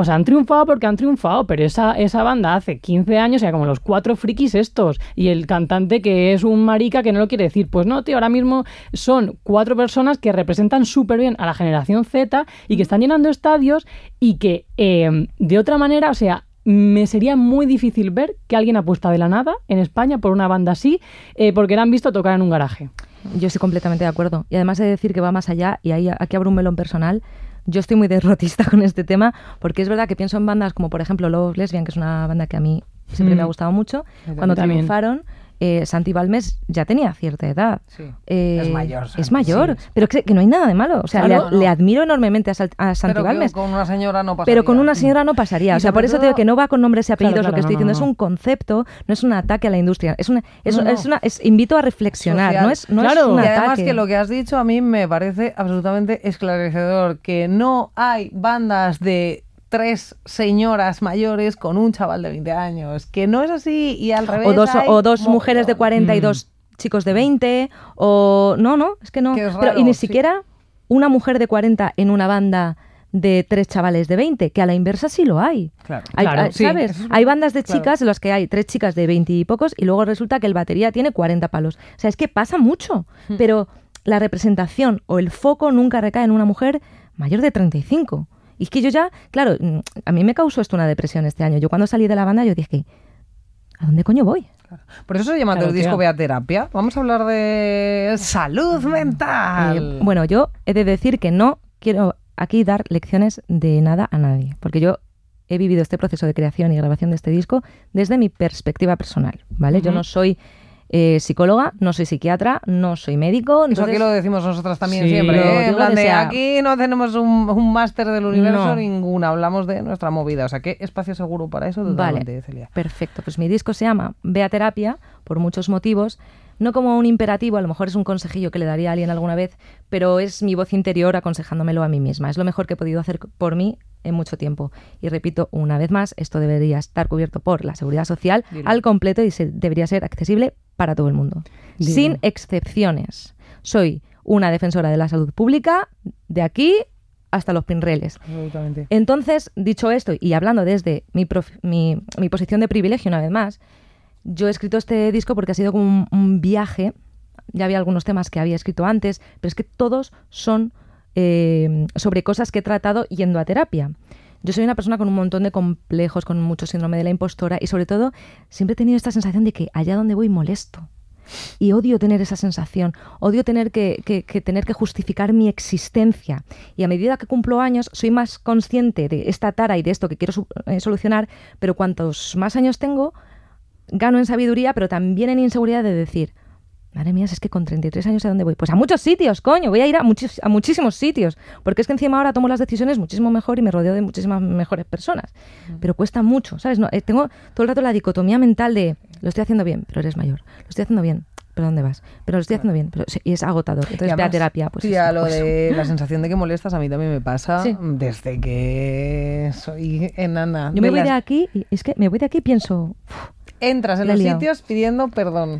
o sea, han triunfado porque han triunfado, pero esa, esa banda hace 15 años era como los cuatro frikis estos. Y el cantante que es un marica que no lo quiere decir. Pues no, tío, ahora mismo son cuatro personas que representan súper bien a la generación Z y que están llenando estadios y que eh, de otra manera, o sea, me sería muy difícil ver que alguien apuesta de la nada en España por una banda así, eh, porque la han visto tocar en un garaje. Yo estoy completamente de acuerdo. Y además de decir que va más allá, y ahí aquí abro un melón personal. Yo estoy muy derrotista con este tema, porque es verdad que pienso en bandas como, por ejemplo, Love Lesbian, que es una banda que a mí siempre Mm. me ha gustado mucho. Cuando también. triunfaron, eh, Santi Balmes ya tenía cierta edad. Sí. Eh, Es mayor, Es mayor, sí. pero que, que no hay nada de malo. O sea, Claro, le, no. le admiro enormemente a, Sal- a Santi Pero Balmes. con una señora no pasa Pero con una señora no pasaría. O sea, por eso te todo- digo que no va con nombres y apellidos Claro, lo que estoy no, diciendo. no, Es un concepto, no es un ataque a la industria. Es una, es, es una, es invito a reflexionar, Social. no es, no es un Y además ataque. que lo que has dicho a mí me parece absolutamente esclarecedor, que no hay bandas de tres señoras mayores con un chaval de 20 años, que no es así y al revés o dos, hay o dos mujeres de 40 y dos chicos de 20, o no, no, es que no. Pero, y ni sí. siquiera una mujer de 40 en una banda de tres chavales de 20, que a la inversa sí lo hay. Claro. Hay- Claro, hay- sí, ¿Sabes? es- Hay bandas de claro. chicas en las que hay tres chicas de 20 y pocos y luego resulta que el batería tiene 40 palos. O sea, es que pasa mucho, Hmm. pero la representación o el foco nunca recae en una mujer mayor de 35. Y es que yo ya, claro, mm, a mí me causó esto una depresión este año. Yo cuando salí de la banda yo dije, ¿a dónde coño voy? Por eso se llama Claro, el disco tía. Beaterapia. Vamos a hablar de salud mental. Eh, bueno, yo he de decir que no quiero aquí dar lecciones de nada a nadie, porque yo he vivido este proceso de creación y grabación de este disco desde mi perspectiva personal, ¿vale? Yo no soy eh, psicóloga, no soy psiquiatra, no soy médico. Eso aquí entonces- lo decimos nosotras también Sí, siempre. ¿eh? En plan de, aquí no tenemos un, un máster del universo No. ninguna, hablamos de nuestra movida. O sea, ¿qué espacio seguro para eso? Totalmente, Vale, Celia. perfecto. Pues mi disco se llama Vea Terapia por muchos motivos. No como un imperativo, a lo mejor es un consejillo que le daría a alguien alguna vez, pero es mi voz interior aconsejándomelo a mí misma. Es lo mejor que he podido hacer por mí en mucho tiempo. Y repito una vez más, esto debería estar cubierto por la seguridad social al completo y se- debería ser accesible para todo el mundo. Sin excepciones. Soy una defensora de la salud pública de aquí hasta los pinreles. Absolutamente. Entonces, dicho esto, y hablando desde mi, prof- mi, mi posición de privilegio una vez más, yo he escrito este disco porque ha sido como un, un viaje. Ya había algunos temas que había escrito antes, pero es que todos son eh, sobre cosas que he tratado yendo a terapia. Yo soy una persona con un montón de complejos, con mucho síndrome de la impostora y sobre todo siempre he tenido esta sensación de que allá donde voy molesto. Y odio tener esa sensación, odio tener que, tener que justificar mi existencia. Y a medida que cumplo años, soy más consciente de esta tara y de esto que quiero eh, solucionar, pero cuantos más años tengo, gano en sabiduría, pero también en inseguridad de decir, madre mía, es que con 33 años a dónde voy. Pues a muchos sitios, coño, voy a ir a, muchis- a muchísimos sitios, porque es que encima ahora tomo las decisiones muchísimo mejor y me rodeo de muchísimas mejores personas. Pero cuesta mucho, ¿sabes? No, eh, tengo todo el rato la dicotomía mental de, lo estoy haciendo bien, pero eres mayor, lo estoy haciendo bien. ¿Pero dónde vas? Pero lo estoy haciendo bien. Pero, sí, y es agotador. Entonces, ve a terapia. Pues sí, es a lo eso. de la sensación de que molestas a mí también me pasa Sí. desde que soy enana. Yo me voy de aquí y es que me voy de aquí y pienso, "Uf, Entras en los liado. sitios pidiendo perdón.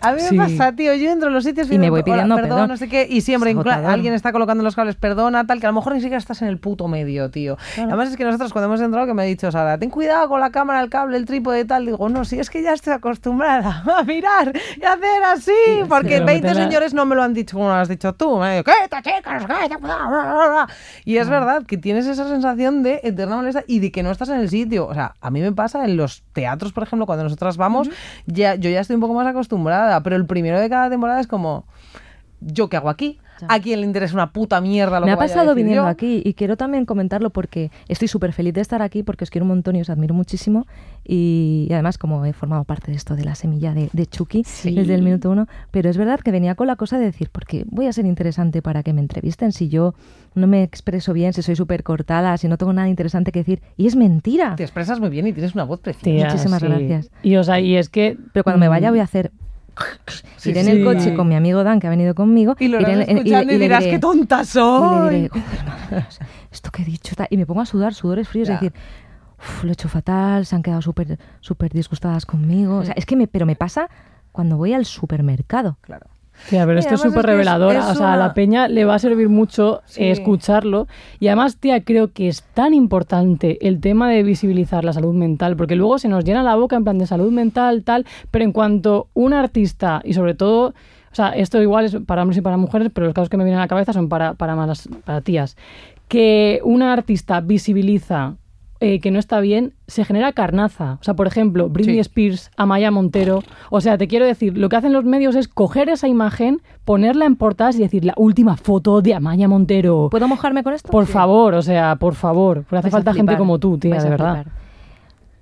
A mí me Sí. pasa, tío, yo entro en los sitios Y me voy "Hola, pidiendo perdón, perdón". no sé qué, y siempre alguien está colocando los cables, perdona, tal, que a lo mejor ni siquiera estás en el puto medio, tío. Además es que nosotros cuando hemos entrado, que me ha dicho Sara, ten cuidado con la cámara, el cable, el trípode y tal, digo, no, si es que ya estoy acostumbrada a mirar y hacer así, porque pero 20 métela- señores no me lo han dicho como lo has dicho tú. Me han dicho, ¿qué, esta chica, no sé qué, ten cuidado, bla, bla, bla". Y es verdad que tienes esa sensación de eterna molestia y de que no estás en el sitio. O sea, a mí me pasa en los teatros, por ejemplo, cuando nosotras vamos, ya, yo ya estoy un poco más acostumbrada, pero el primero de cada temporada es como, ¿yo qué hago aquí? ¿A quién le interesa una puta mierda lo Me que ha vaya a pasado decir viniendo yo? aquí y quiero también comentarlo porque estoy súper feliz de estar aquí porque os quiero un montón y os admiro muchísimo y, y además como he formado parte de esto de la semilla de, de Chucky Sí. desde el minuto uno, pero es verdad que venía con la cosa de decir, porque voy a ser interesante para que me entrevisten si yo no me expreso bien, si soy súper cortada, si no tengo nada interesante que decir y es mentira. Te expresas muy bien y tienes una voz preciosa. Tía, Muchísimas sí. gracias. Y, o sea, y es que... Pero cuando me vaya mm, voy a hacer... Sí, iré en el coche con mi amigo Dan, que ha venido conmigo. Y lo iré en- escuchando y, dirás, diré- ¡qué tonta Y le soy! diré, "Joder, madre mía, esto que he dicho. tal", Y me pongo a sudar, sudores fríos, es decir, "Uf, lo he hecho fatal, se han quedado súper súper disgustadas conmigo. O sea, es que me, pero me pasa cuando voy al supermercado. Claro. Tía, pero esto es súper que es- es o sea, a una- la peña le va a servir mucho Sí. eh, escucharlo. Y además, tía, creo que es tan importante el tema de visibilizar la salud mental, porque luego se nos llena la boca en plan de salud mental, tal, pero en cuanto un artista, y sobre todo, o sea, esto igual es para hombres y para mujeres, pero los casos que me vienen a la cabeza son para, para, más, para tías, que una artista visibiliza eh, que no está bien, se genera carnaza. O sea, por ejemplo, Britney Sí. Spears, Amaya Montero. O sea, te quiero decir, lo que hacen los medios es coger esa imagen, ponerla en portadas y decir la última foto de Amaya Montero. ¿Puedo mojarme con esto? Por Sí. favor, o sea, por favor. Porque hace falta gente como tú, tía, vais de verdad.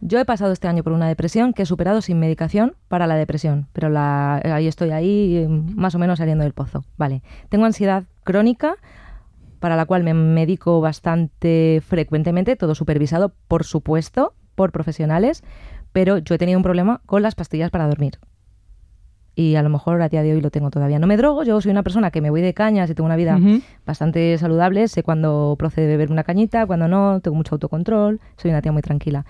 Yo he pasado este año por una depresión que he superado sin medicación para la depresión, pero la, ahí estoy ahí más o menos saliendo del pozo. Vale, tengo ansiedad crónica para la cual me medico bastante frecuentemente, todo supervisado, por supuesto, por profesionales, pero yo he tenido un problema con las pastillas para dormir. Y a lo mejor a día de hoy lo tengo todavía. No me drogo, yo soy una persona que me voy de cañas y tengo una vida bastante saludable, sé cuándo procede beber una cañita, cuando no, tengo mucho autocontrol, soy una tía muy tranquila.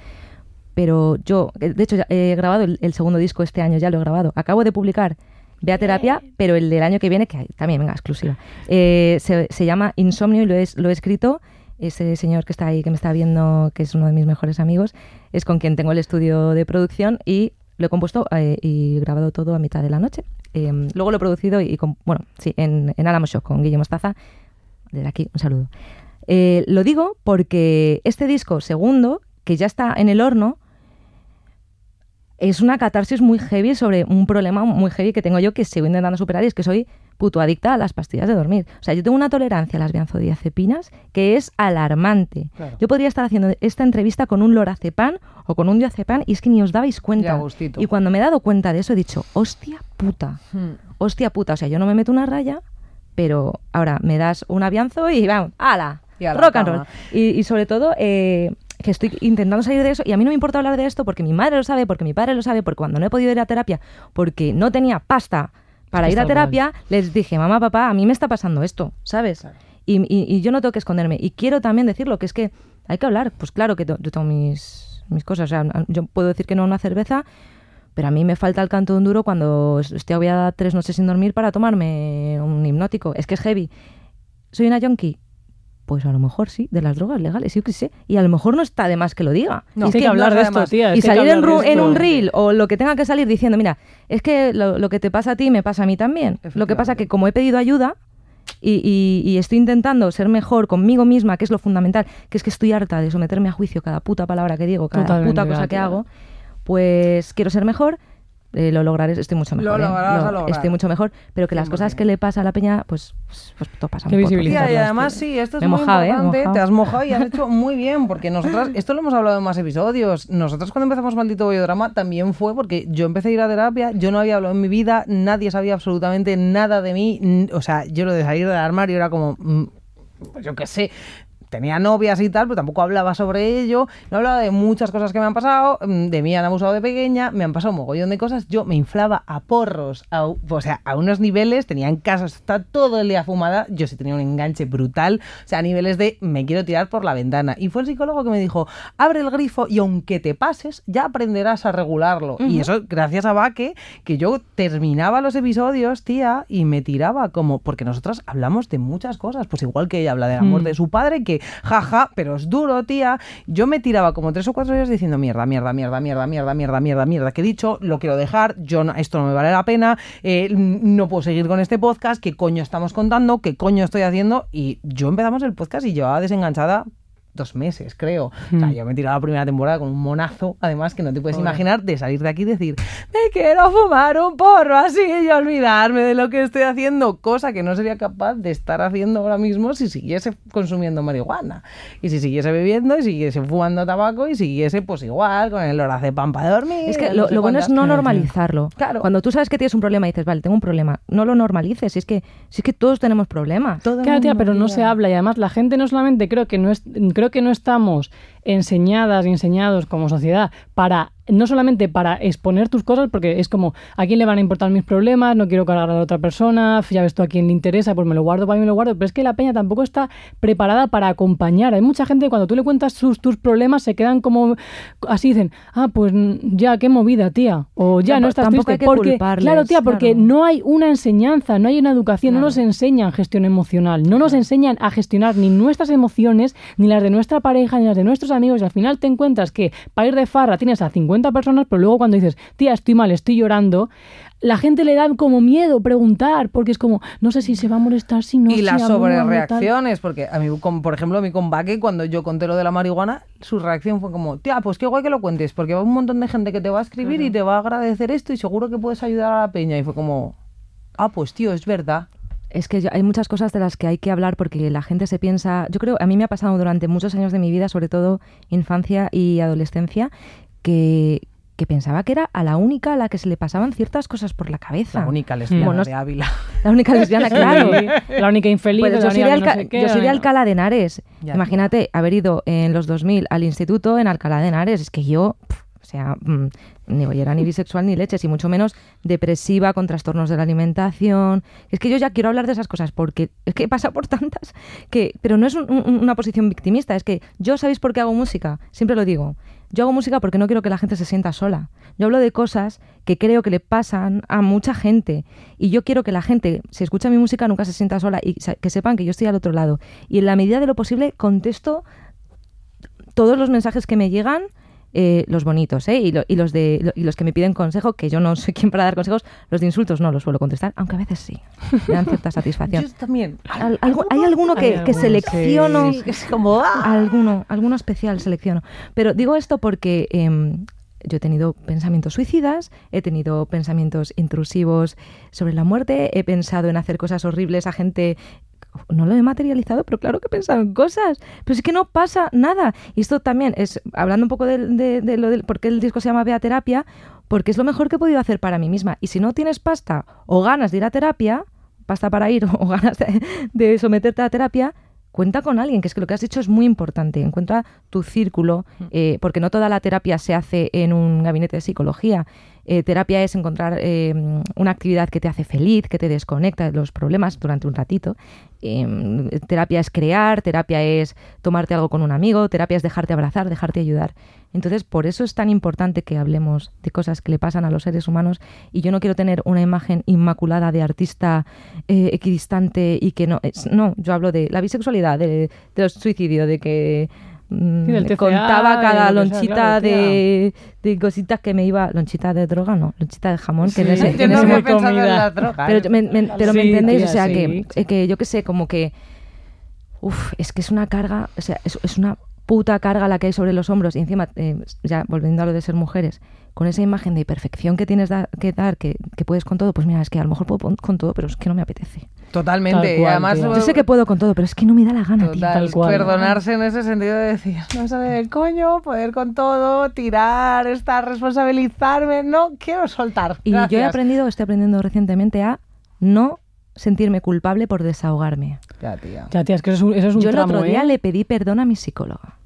Pero yo, eh, de hecho, he grabado el, el segundo disco este año, ya lo he grabado. Acabo de publicar Ve a terapia, pero el del año que viene, que también, venga, exclusiva. Eh, se, se llama Insomnio y lo he, lo he escrito. Ese señor que está ahí, que me está viendo, que es uno de mis mejores amigos, es con quien tengo el estudio de producción y lo he compuesto eh, y grabado todo a mitad de la noche. Eh, luego lo he producido y, con- bueno, sí, en, en Álamo Shock con Guillermo Mostaza. Desde aquí, un saludo. Eh, lo digo porque este disco segundo, que ya está en el horno, es una catarsis muy heavy sobre un problema muy heavy que tengo yo que sigo intentando superar y es que soy puto adicta a las pastillas de dormir. O sea, yo tengo una tolerancia a las benzodiazepinas que es alarmante. Claro. Yo podría estar haciendo esta entrevista con un lorazepam o con un diazepam y es que ni os dabais cuenta. Ya. Y cuando me he dado cuenta de eso he dicho, hostia puta, Hmm. hostia puta. O sea, yo no me meto una raya, pero ahora me das un avianzo y vamos, ¡ala! Y a la rock and roll. Y, y sobre todo, eh, que estoy intentando salir de eso y a mí no me importa hablar de esto porque mi madre lo sabe, porque mi padre lo sabe, porque cuando no he podido ir a terapia, porque no tenía pasta para ir a terapia, les dije, mamá, papá, a mí me está pasando esto, ¿sabes? Y, y- y yo no tengo que esconderme. Y quiero también decirlo, que es que hay que hablar. Pues claro que yo tengo mis, mis cosas. O sea, yo puedo decir que no a una cerveza, pero a mí me falta el canto de un duro cuando es- estoy agobiada tres noches sin dormir para tomarme un hipnótico. Es que es heavy. ¿Soy una junkie? Pues a lo mejor sí, de las drogas legales, yo qué sé. Y a lo mejor no está de más que lo diga. No, Es que hay que no hablar de está esto, más. tía. es y que salir en, ru- en un reel o lo que tenga que salir diciendo, mira, es que lo, lo que te pasa a ti me pasa a mí también. Lo que pasa que como he pedido ayuda y, y- y estoy intentando ser mejor conmigo misma, que es lo fundamental, que es que estoy harta de someterme a juicio cada puta palabra que digo, cada Totalmente, puta cosa que hago, pues quiero ser mejor. Eh, lo lograré, estoy mucho Lo mejor. ¿eh? lograrás Lo- a lograr. Estoy mucho mejor, pero que las cosas 100%. que le pasa a la peña, pues, pues, pues todo pasa. Que visibilizar. Tía, y además sí, esto es Me muy mojado, ¿eh? Importante. Te has mojado y has hecho muy bien, porque nosotras, esto lo hemos hablado en más episodios. Nosotros cuando empezamos Maldito Bollodrama también fue porque yo empecé a ir a terapia, yo no había hablado en mi vida, nadie sabía absolutamente nada de mí. O sea, yo lo de salir del armario era como, mm, pues yo qué sé. Tenía novias y tal, pero tampoco hablaba sobre ello, no hablaba de muchas cosas que me han pasado, mm, de mí han abusado de pequeña, me han pasado un mogollón de cosas, yo me inflaba a porros, a, o sea, a unos niveles, tenía en casa, está todo el día fumada, yo sí tenía un enganche brutal, o sea, a niveles de me quiero tirar por la ventana. Y fue el psicólogo que me dijo, abre el grifo y aunque te pases, ya aprenderás a regularlo. Y eso gracias a Baque, que yo terminaba los episodios, tía, y me tiraba como, porque nosotras hablamos de muchas cosas, pues igual que ella habla del amor de su padre, que jaja, pero es duro, tía. Yo me tiraba como tres o cuatro días diciendo mierda, mierda, mierda, mierda, mierda, mierda, mierda, mierda, que he dicho, lo quiero dejar, yo esto no me vale la pena, eh, no puedo seguir con este podcast, qué coño estamos contando, qué coño estoy haciendo. Y yo empezamos el podcast y llevaba desenganchada dos meses, creo. O sea, yo me he tirado la primera temporada con un monazo, además, que no te puedes imaginar, de salir de aquí y decir, me quiero fumar un porro así y olvidarme de lo que estoy haciendo, cosa que no sería capaz de estar haciendo ahora mismo si siguiese consumiendo marihuana. Y si siguiese bebiendo y siguiese fumando tabaco y siguiese, pues igual, con el lorazepam para dormir. Es que no lo, sé lo bueno es no normalizarlo. Claro. Cuando tú sabes que tienes un problema y dices, vale, tengo un problema, no lo normalices. Si es que, si es que todos tenemos problemas. Todo Claro, tía, pero no se habla y además la gente no solamente creo que no es, creo que no estamos enseñadas y enseñados como sociedad para no solamente para exponer tus cosas, porque es como, ¿a quién le van a importar mis problemas? No quiero cargar a la otra persona, ya ves tú a quién le interesa, pues me lo guardo para mí, me lo guardo. Pero es que la peña tampoco está preparada para acompañar. Hay mucha gente que cuando tú le cuentas sus, tus problemas se quedan como, así dicen, ah, pues ya, qué movida, tía. O ya no estás triste. hay que porque, claro, tía, porque claro. no hay una enseñanza, no hay una educación, no nos enseñan gestión emocional, no nos enseñan a gestionar ni nuestras emociones, ni las de nuestra pareja, ni las de nuestros amigos. Y al final te encuentras que para ir de farra tienes a 50 personas, pero luego cuando dices, tía, estoy mal, estoy llorando, la gente le da como miedo preguntar, porque es como, no sé si se va a molestar, si no y si las sobrereacciones, porque a mí, con- por ejemplo, a mí con Baque, cuando yo conté lo de la marihuana, su reacción fue como, tía, pues qué guay que lo cuentes, porque va un montón de gente que te va a escribir y te va a agradecer esto y seguro que puedes ayudar a la peña. Y fue como, ah, pues tío, es verdad. Es que yo- hay muchas cosas de las que hay que hablar porque la gente se piensa, yo creo, a mí me ha pasado durante muchos años de mi vida, sobre todo infancia y adolescencia, que, que pensaba que era a la única a la que se le pasaban ciertas cosas por la cabeza. La única lesbiana Bueno, de Ávila. La única lesbiana, claro. La única infeliz, Pues la yo soy, de no sé qué, yo soy de Alcalá de Henares. Ya, Imagínate haber ido en los 2000 al instituto en Alcalá de Henares. Es que yo, o sea, mm, ni bollera ni bisexual ni leches, y mucho menos depresiva, con trastornos de la alimentación. Es que yo ya quiero hablar de esas cosas porque es que pasa por tantas. que Pero no es un- un- una posición victimista, es que yo, ¿sabéis por qué hago música? Siempre lo digo. Yo hago música porque no quiero que la gente se sienta sola. Yo hablo de cosas que creo que le pasan a mucha gente. Y yo quiero que la gente, si escucha mi música, nunca se sienta sola y que sepan que yo estoy al otro lado. Y en la medida de lo posible contesto todos los mensajes que me llegan, eh, los bonitos, ¿eh? Y, lo- y los de, lo- y los que me piden consejo, que yo no soy quien para dar consejos, los de insultos no los suelo contestar, aunque a veces sí. Me dan cierta satisfacción. Yo también. Al- hay alguno que, Hay que selecciono. Sí, es como, ah. Alguno, alguno especial selecciono. Pero digo esto porque em, yo he tenido pensamientos suicidas, he tenido pensamientos intrusivos sobre la muerte, he pensado en hacer cosas horribles a gente. No lo he materializado, pero claro que he pensado en cosas. Pero es que no pasa nada. Y esto también es, hablando un poco de, de- de lo del por qué el disco se llama Vea Terapia, porque es lo mejor que he podido hacer para mí misma. Y si no tienes pasta o ganas de ir a terapia, pasta para ir o ganas de, de someterte a terapia, cuenta con alguien, que es que lo que has dicho es muy importante. Encuentra tu círculo, eh, porque no toda la terapia se hace en un gabinete de psicología. Eh, terapia es encontrar eh, una actividad que te hace feliz, que te desconecta de los problemas durante un ratito. Eh, terapia es crear, terapia es tomarte algo con un amigo, terapia es dejarte abrazar, dejarte ayudar. Entonces, por eso es tan importante que hablemos de cosas que le pasan a los seres humanos y yo no quiero tener una imagen inmaculada de artista eh, equidistante y que no... es- no, yo hablo de la bisexualidad, de, de los de que... mm, Sí, del TCA, contaba cada lonchita claro, de, de cositas que me iba lonchita de droga no lonchita de jamón que en ese- Yo en no ese mo- pensado en comida. las drogas. pero me, me- pero me entendéis, tía, o sea, que, eh, que yo que sé, como que. Uf, es que es una carga, o sea, es, es una puta carga la que hay sobre los hombros. Y encima, eh, ya volviendo a lo de ser mujeres, con esa imagen de perfección que tienes da- que dar, que, que puedes con todo, pues mira, es que a lo mejor puedo con todo, pero es que no me apetece. Totalmente. Tal y además. Yo sé que puedo con todo, pero es que no me da la gana, tío. Total, tal cual. perdonarse en ese sentido de decir, no sale del coño, poder con todo, tirar, estar, responsabilizarme, no quiero soltar. Y yo he aprendido, estoy aprendiendo recientemente a no sentirme culpable por desahogarme. Ya, tía. Ya, tía, es que eso es un, eso es un Yo el otro día ¿eh? le pedí perdón a mi psicóloga.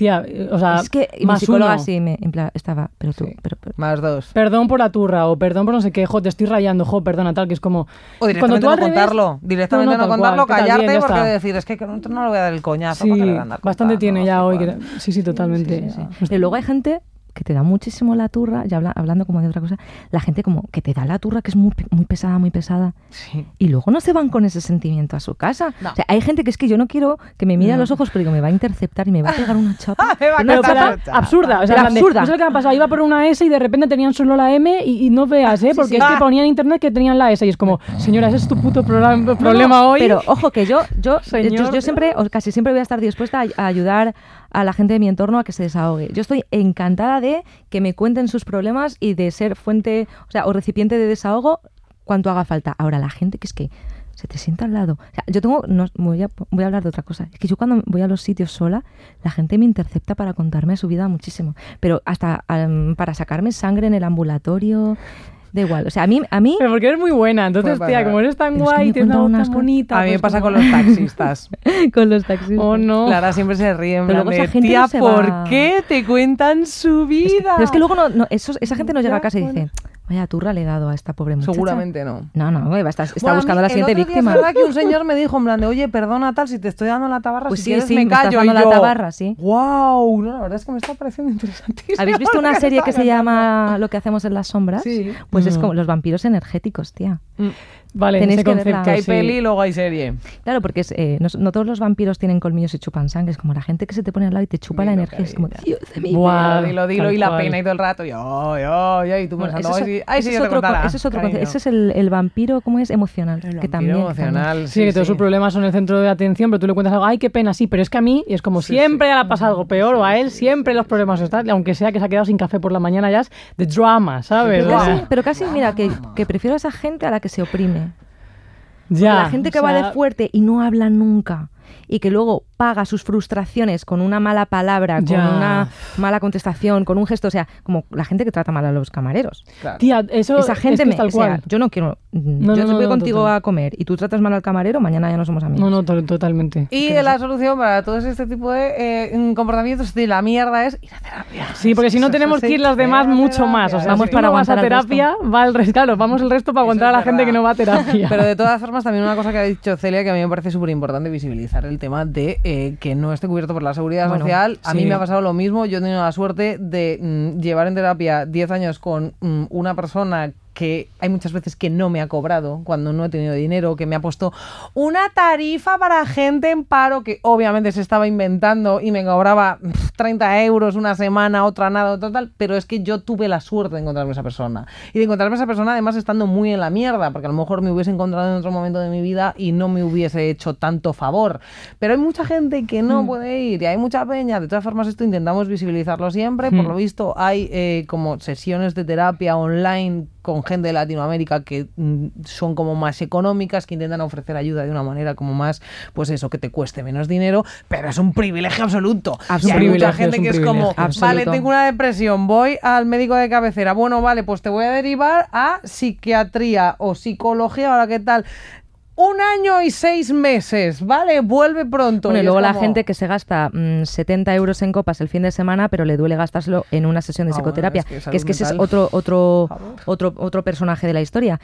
Tía, o sea, es que mi más psicóloga uno. sí me en plan, estaba, pero tú, Sí. pero, pero- Más dos. Perdón por la turra o perdón por no sé qué, jo, te estoy rayando, jo, perdona, tal, que es como... O directamente al no revés- contarlo. Directamente no, contarlo, cual, callarte Bien, porque está. decir, es que no, no le voy a dar el coñazo. Sí, ¿para qué le voy a andar bastante contando? tiene ya hoy. que- Sí, sí, totalmente. Sí, sí. Y luego hay gente que te da muchísimo la turra, ya habla- hablando como de otra cosa, la gente como que te da la turra que es muy, muy pesada, muy pesada, Sí. y luego no se van con ese sentimiento a su casa. No. O sea, hay gente que es que yo no quiero que me mire a los ojos, pero digo, me va a interceptar y me va a pegar una chapa. Me va a Pero Pero Esa pasa- chapa. absurda, o sea, absurda. no sé lo que me ha pasado, iba por una S y de repente tenían solo la M y, y no veas, ¿eh? Porque sí. es que Ah. ponía en internet que tenían la S y es como, señora, ese es tu puto problema hoy. Pero ojo que yo, yo, Señor. yo, yo siempre, o casi siempre voy a estar dispuesta a, a ayudar a la gente de mi entorno a que se desahogue. Yo estoy encantada de que me cuenten sus problemas y de ser fuente, o sea, o recipiente de desahogo cuanto haga falta. Ahora, la gente que es que se te sienta al lado. O sea, yo tengo, no, voy, a, voy a hablar de otra cosa. Es que yo cuando voy a los sitios sola, la gente me intercepta para contarme su vida muchísimo. Pero hasta para sacarme sangre en el ambulatorio, da igual. O sea, a mí, a mí Pero porque eres muy buena, entonces, Puede tía, como eres tan guay, tienes una voz tan bonita. A mí me pues pasa como- con los taxistas. con los taxistas. Oh, no. Clara siempre se ríe en Pero plan luego de, esa gente tía, no se ¿por va". qué te cuentan su Es que- vida? pero es que luego no, no, esos- esa gente no llega a casa y dice, vaya turra le he dado a esta pobre muchacha. Seguramente no. No, no, está, está Bueno, a buscando mí a la siguiente el otro día víctima. Es verdad que un señor me dijo en plan de, oye, perdona tal, si te estoy dando la tabarra, Pues si sí, quieres sí, me me estás callo. dando y la tabarra, sí. Wow, no, la verdad es que me está pareciendo interesantísimo. ¿Habéis visto una serie que se llama Lo que hacemos en las sombras? Sí. Pues es Mm. como los vampiros energéticos, tía. Vale, Tenéis ese que verla. Que hay sí. peli y luego hay serie. Claro, porque es, eh, no, no todos los vampiros tienen colmillos y chupan sangre. Es como la gente que se te pone al lado y te chupa la Dilo, energía. Es como, cariño. Dios de mi Buah, dilo, dilo, tal y la cual. pena y todo el rato. Yo, yo, yo, y tú Bueno, pensando, ese ay, es, sí, ay, ese sí, es te otro, ese es otro cariño. concepto. Ese es el, el vampiro, ¿cómo es? Emocional. El que vampiro también, emocional, Sí, que todos sus problemas son el centro de atención, pero tú le cuentas algo, ay, qué pena, sí, pero es que a mí, y es como siempre le ha pasado algo peor, o a él siempre los problemas están, aunque sea que se ha quedado sin café por la mañana, ya es de drama, ¿sabes? Pero casi, pero casi, mira, que, que prefiero a esa gente a la que se oprime. Ya, la gente que o va de fuerte y no habla nunca y que luego paga sus frustraciones con una mala palabra, con Ya. una mala contestación, con un gesto, o sea, como la gente que trata mal a los camareros. Claro. Tía, eso Esa gente es que me, tal o sea, cual. yo no quiero, mm, No, yo no, voy no, contigo total. a comer y tú tratas mal al camarero, mañana ya no somos amigos. No, no, to- totalmente. Y la solución para todo este tipo de eh, comportamientos de la mierda es ir a terapia. Sí, porque si no Eso tenemos que ir las demás a mucho más. O sea, Vamos para a aguantar al terapia, va el resto. Claro, vamos el resto para aguantar a la gente que no va a terapia. Pero de todas formas, también una cosa que ha dicho Celia que a mí me parece súper importante visibilizar el tema de eh, que no esté cubierto por la seguridad Bueno, social. A mí sí. me ha pasado lo mismo. Yo he tenido la suerte de mm, llevar en terapia 10 años con mm, una persona que hay muchas veces que no me ha cobrado cuando no he tenido dinero, que me ha puesto una tarifa para gente en paro que obviamente se estaba inventando y me cobraba pf, 30 euros una semana, otra nada, otra tal, pero es que yo tuve la suerte de encontrarme esa persona. Y de encontrarme esa persona además estando muy en la mierda, porque a lo mejor me hubiese encontrado en otro momento de mi vida y no me hubiese hecho tanto favor. Pero hay mucha gente que no puede ir y hay mucha peña. De todas formas, esto intentamos visibilizarlo siempre. Por lo visto, hay eh, como sesiones de terapia online con gente de Latinoamérica que mm, son como más económicas, que intentan ofrecer ayuda de una manera como más, pues eso, que te cueste menos dinero, pero es un privilegio absoluto. Absoluto. Y hay mucha gente es que es como, vale, tengo una depresión, voy al médico de cabecera, bueno, vale, pues te voy a derivar a psiquiatría o psicología, ahora qué tal. Un año y seis meses, ¿vale? Vuelve pronto. Bueno, y luego la gente que se gasta mm, 70 euros en copas el fin de semana, pero le duele gastárselo en una sesión de Ah, bueno, psicoterapia. es que es que ese es otro, otro, otro, otro personaje de la historia.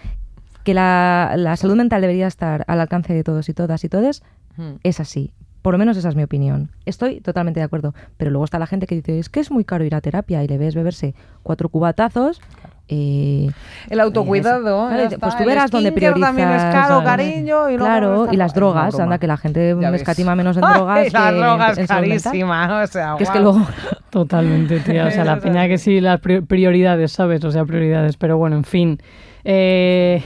Que la, la salud mental debería estar al alcance de todos y todas y todes, Hmm. es así. Por lo menos esa es mi opinión. Estoy totalmente de acuerdo. Pero luego está la gente que dice, es que es muy caro ir a terapia y le ves beberse cuatro cubatazos. Eh, El autocuidado. Claro, y está. pues tú verás dónde priorizas. también es caro, cariño. Y claro, y las drogas. broma. Anda, que la gente ves. escatima menos en Ay, drogas. las que drogas en carísimas. O sea, Que es que luego Totalmente, tía. O sea, la peña que sí, las pri- prioridades, ¿sabes? O sea, prioridades. Pero bueno, en fin. Eh,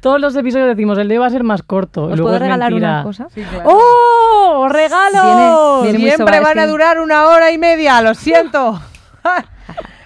todos los episodios decimos, el de va a ser más corto. ¿Os luego puedo es regalar mentira. una cosa? Sí, claro. ¡Oh! Muy Siempre van a durar una hora y media, lo siento.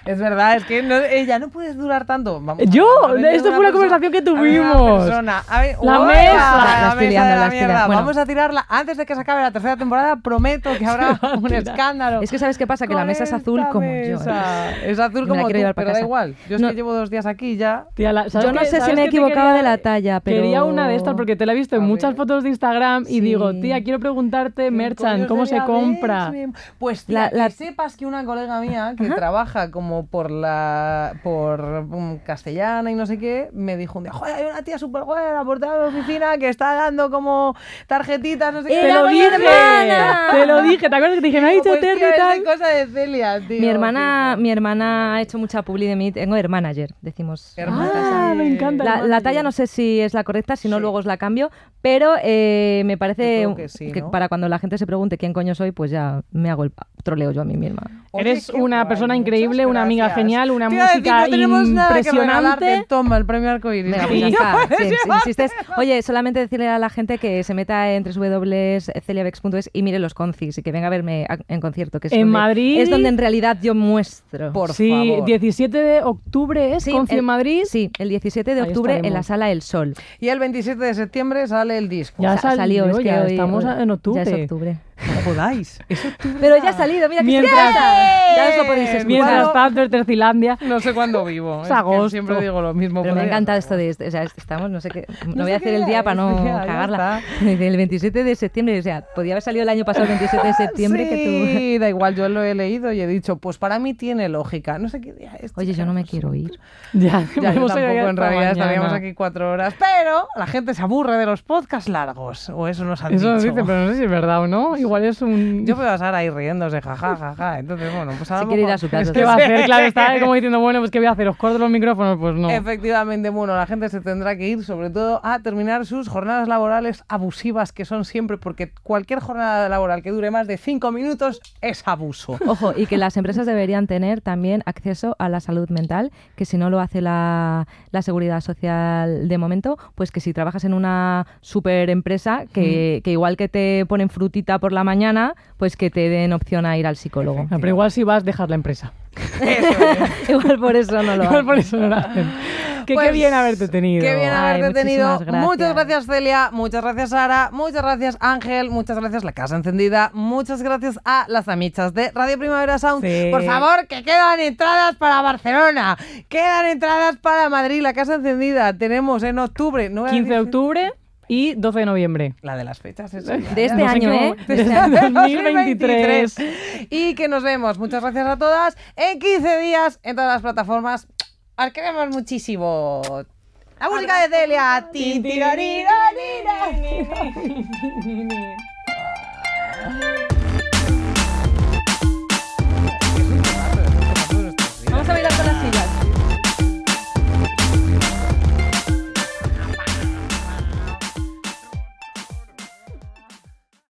Es verdad, es que no, eh, ya no puedes durar tanto. Vamos, Yo, esto fue una conversación que tuvimos. persona. A ver, La mesa. La, mesa de la mierda. Bueno. Vamos a tirarla antes de que se acabe la tercera temporada. Prometo que habrá un escándalo. Es que sabes qué pasa, que la mesa es azul como yo. ¿eh? Es azul como tú, pero da casa. igual. Yo es No. que llevo dos días aquí ya. Tía, la- ¿sabes Yo no sé si me equivocaba quería- de la talla, pero- Quería una de estas porque te la he visto en muchas fotos de Instagram y digo, tía, quiero preguntarte, Merchan, ¿cómo se compra? Pues tía, La- la- que sepas que una colega mía que trabaja como por la por um, castellana y no sé qué, me dijo un día, joder, hay una tía súper buena por toda la oficina que está dando como tarjetitas, no sé qué. Te ¡Era lo dije, hermana! te lo dije, ¿te acuerdas que te dije, me ha dicho Pues, Terry tío, y es tal? de cosa de Celia, tío. Mi hermana, mi hermana ha hecho mucha publi de mí. Tengo hermanager, decimos. en Hermana. casa. Ah, me encanta. La, talla no sé si es la correcta, si no Sí. luego os la cambio, pero eh, me parece que para cuando la gente se pregunte quién coño soy, pues ya me hago el troleo yo a mí misma. Oye, Eres una guay, persona increíble, una amiga genial, una Te iba a decir, música no tenemos nada que impresionante. Toma, el premio arcoíris. Venga, pues ya está. Sí, sí, insistes. Oye, solamente decirle a la gente que se meta en www.celiabex.es y mire los concis y que venga a verme a- en concierto. Que es En donde- Madrid. Es donde en realidad yo muestro. Por sí, favor. 17 de octubre es Sí, Conci en Madrid. Sí, el 17 de octubre en la. Sala El Sol. Y el 27 de septiembre sale el disco. Ya Sa- salió, es que ya hoy- estamos hoy- en octubre. Ya es octubre. No jodáis. Es. Pero ya ha salido, mira que Mientras-. Ya os lo podéis escuchar. Mientras tanto, en Tercilandia. No sé cuándo vivo. Es que agosto. siempre digo lo mismo. Pero me encanta esto de, esto, o sea, estamos, no sé qué, no, No voy a hacer el día día para es, no ya, ya cagarla. El 27 de septiembre, o sea, podía haber salido el año pasado el 27 de septiembre que tú... Sí, da igual, yo lo he leído y he dicho, pues para mí tiene lógica. No sé qué día es. Oye, yo no me quiero ir. Ya, Ya, yo tampoco, en realidad mañana. estaríamos aquí cuatro horas. Pero la gente se aburre de los podcasts largos. O eso nos han Eso nos dicho. dice, pero no sé si es verdad o no. Igual es un... Yo veo a Sara ahí riéndose, jaja, jaja. Entonces, bueno, pues a Se lo quiere ir a su casa. ¿Qué va a hacer? Claro, está como diciendo, bueno, pues ¿qué voy a hacer? ¿Os corto los micrófonos? Pues no. Efectivamente, bueno, la gente se tendrá que ir sobre todo a terminar sus jornadas laborales abusivas que son siempre, porque cualquier jornada laboral que dure más de cinco minutos es abuso. Ojo, y que las empresas deberían tener también acceso a la salud mental, que si no lo hace la, la seguridad social de momento, pues que si trabajas en una super empresa, que, que igual que te ponen frutita por la mañana, pues que te den opción a ir al psicólogo. Pero igual si vas, dejas la empresa. igual por eso no lo Igual por eso no lo hacen. Que Pues, qué bien haberte tenido. Qué bien Ay, haberte tenido. muchísimas gracias. Muchas gracias, Celia. Muchas gracias, Sara. Muchas gracias, Ángel. Muchas gracias, La Casa Encendida. Muchas gracias a las amichas de Radio Primavera Sound. Sí. Por favor, que quedan entradas para Barcelona. Quedan entradas para Madrid, La Casa Encendida. Tenemos en octubre. no voy a 15 de octubre y 12 de noviembre. La de las fechas, eso. De este no año, ¿eh? De este año 2023. 2023. Y que nos vemos. Muchas gracias a todas. En 15 días, en todas las plataformas. Os queremos muchísimo. La música de Celia. Vamos a bailar con las sillas.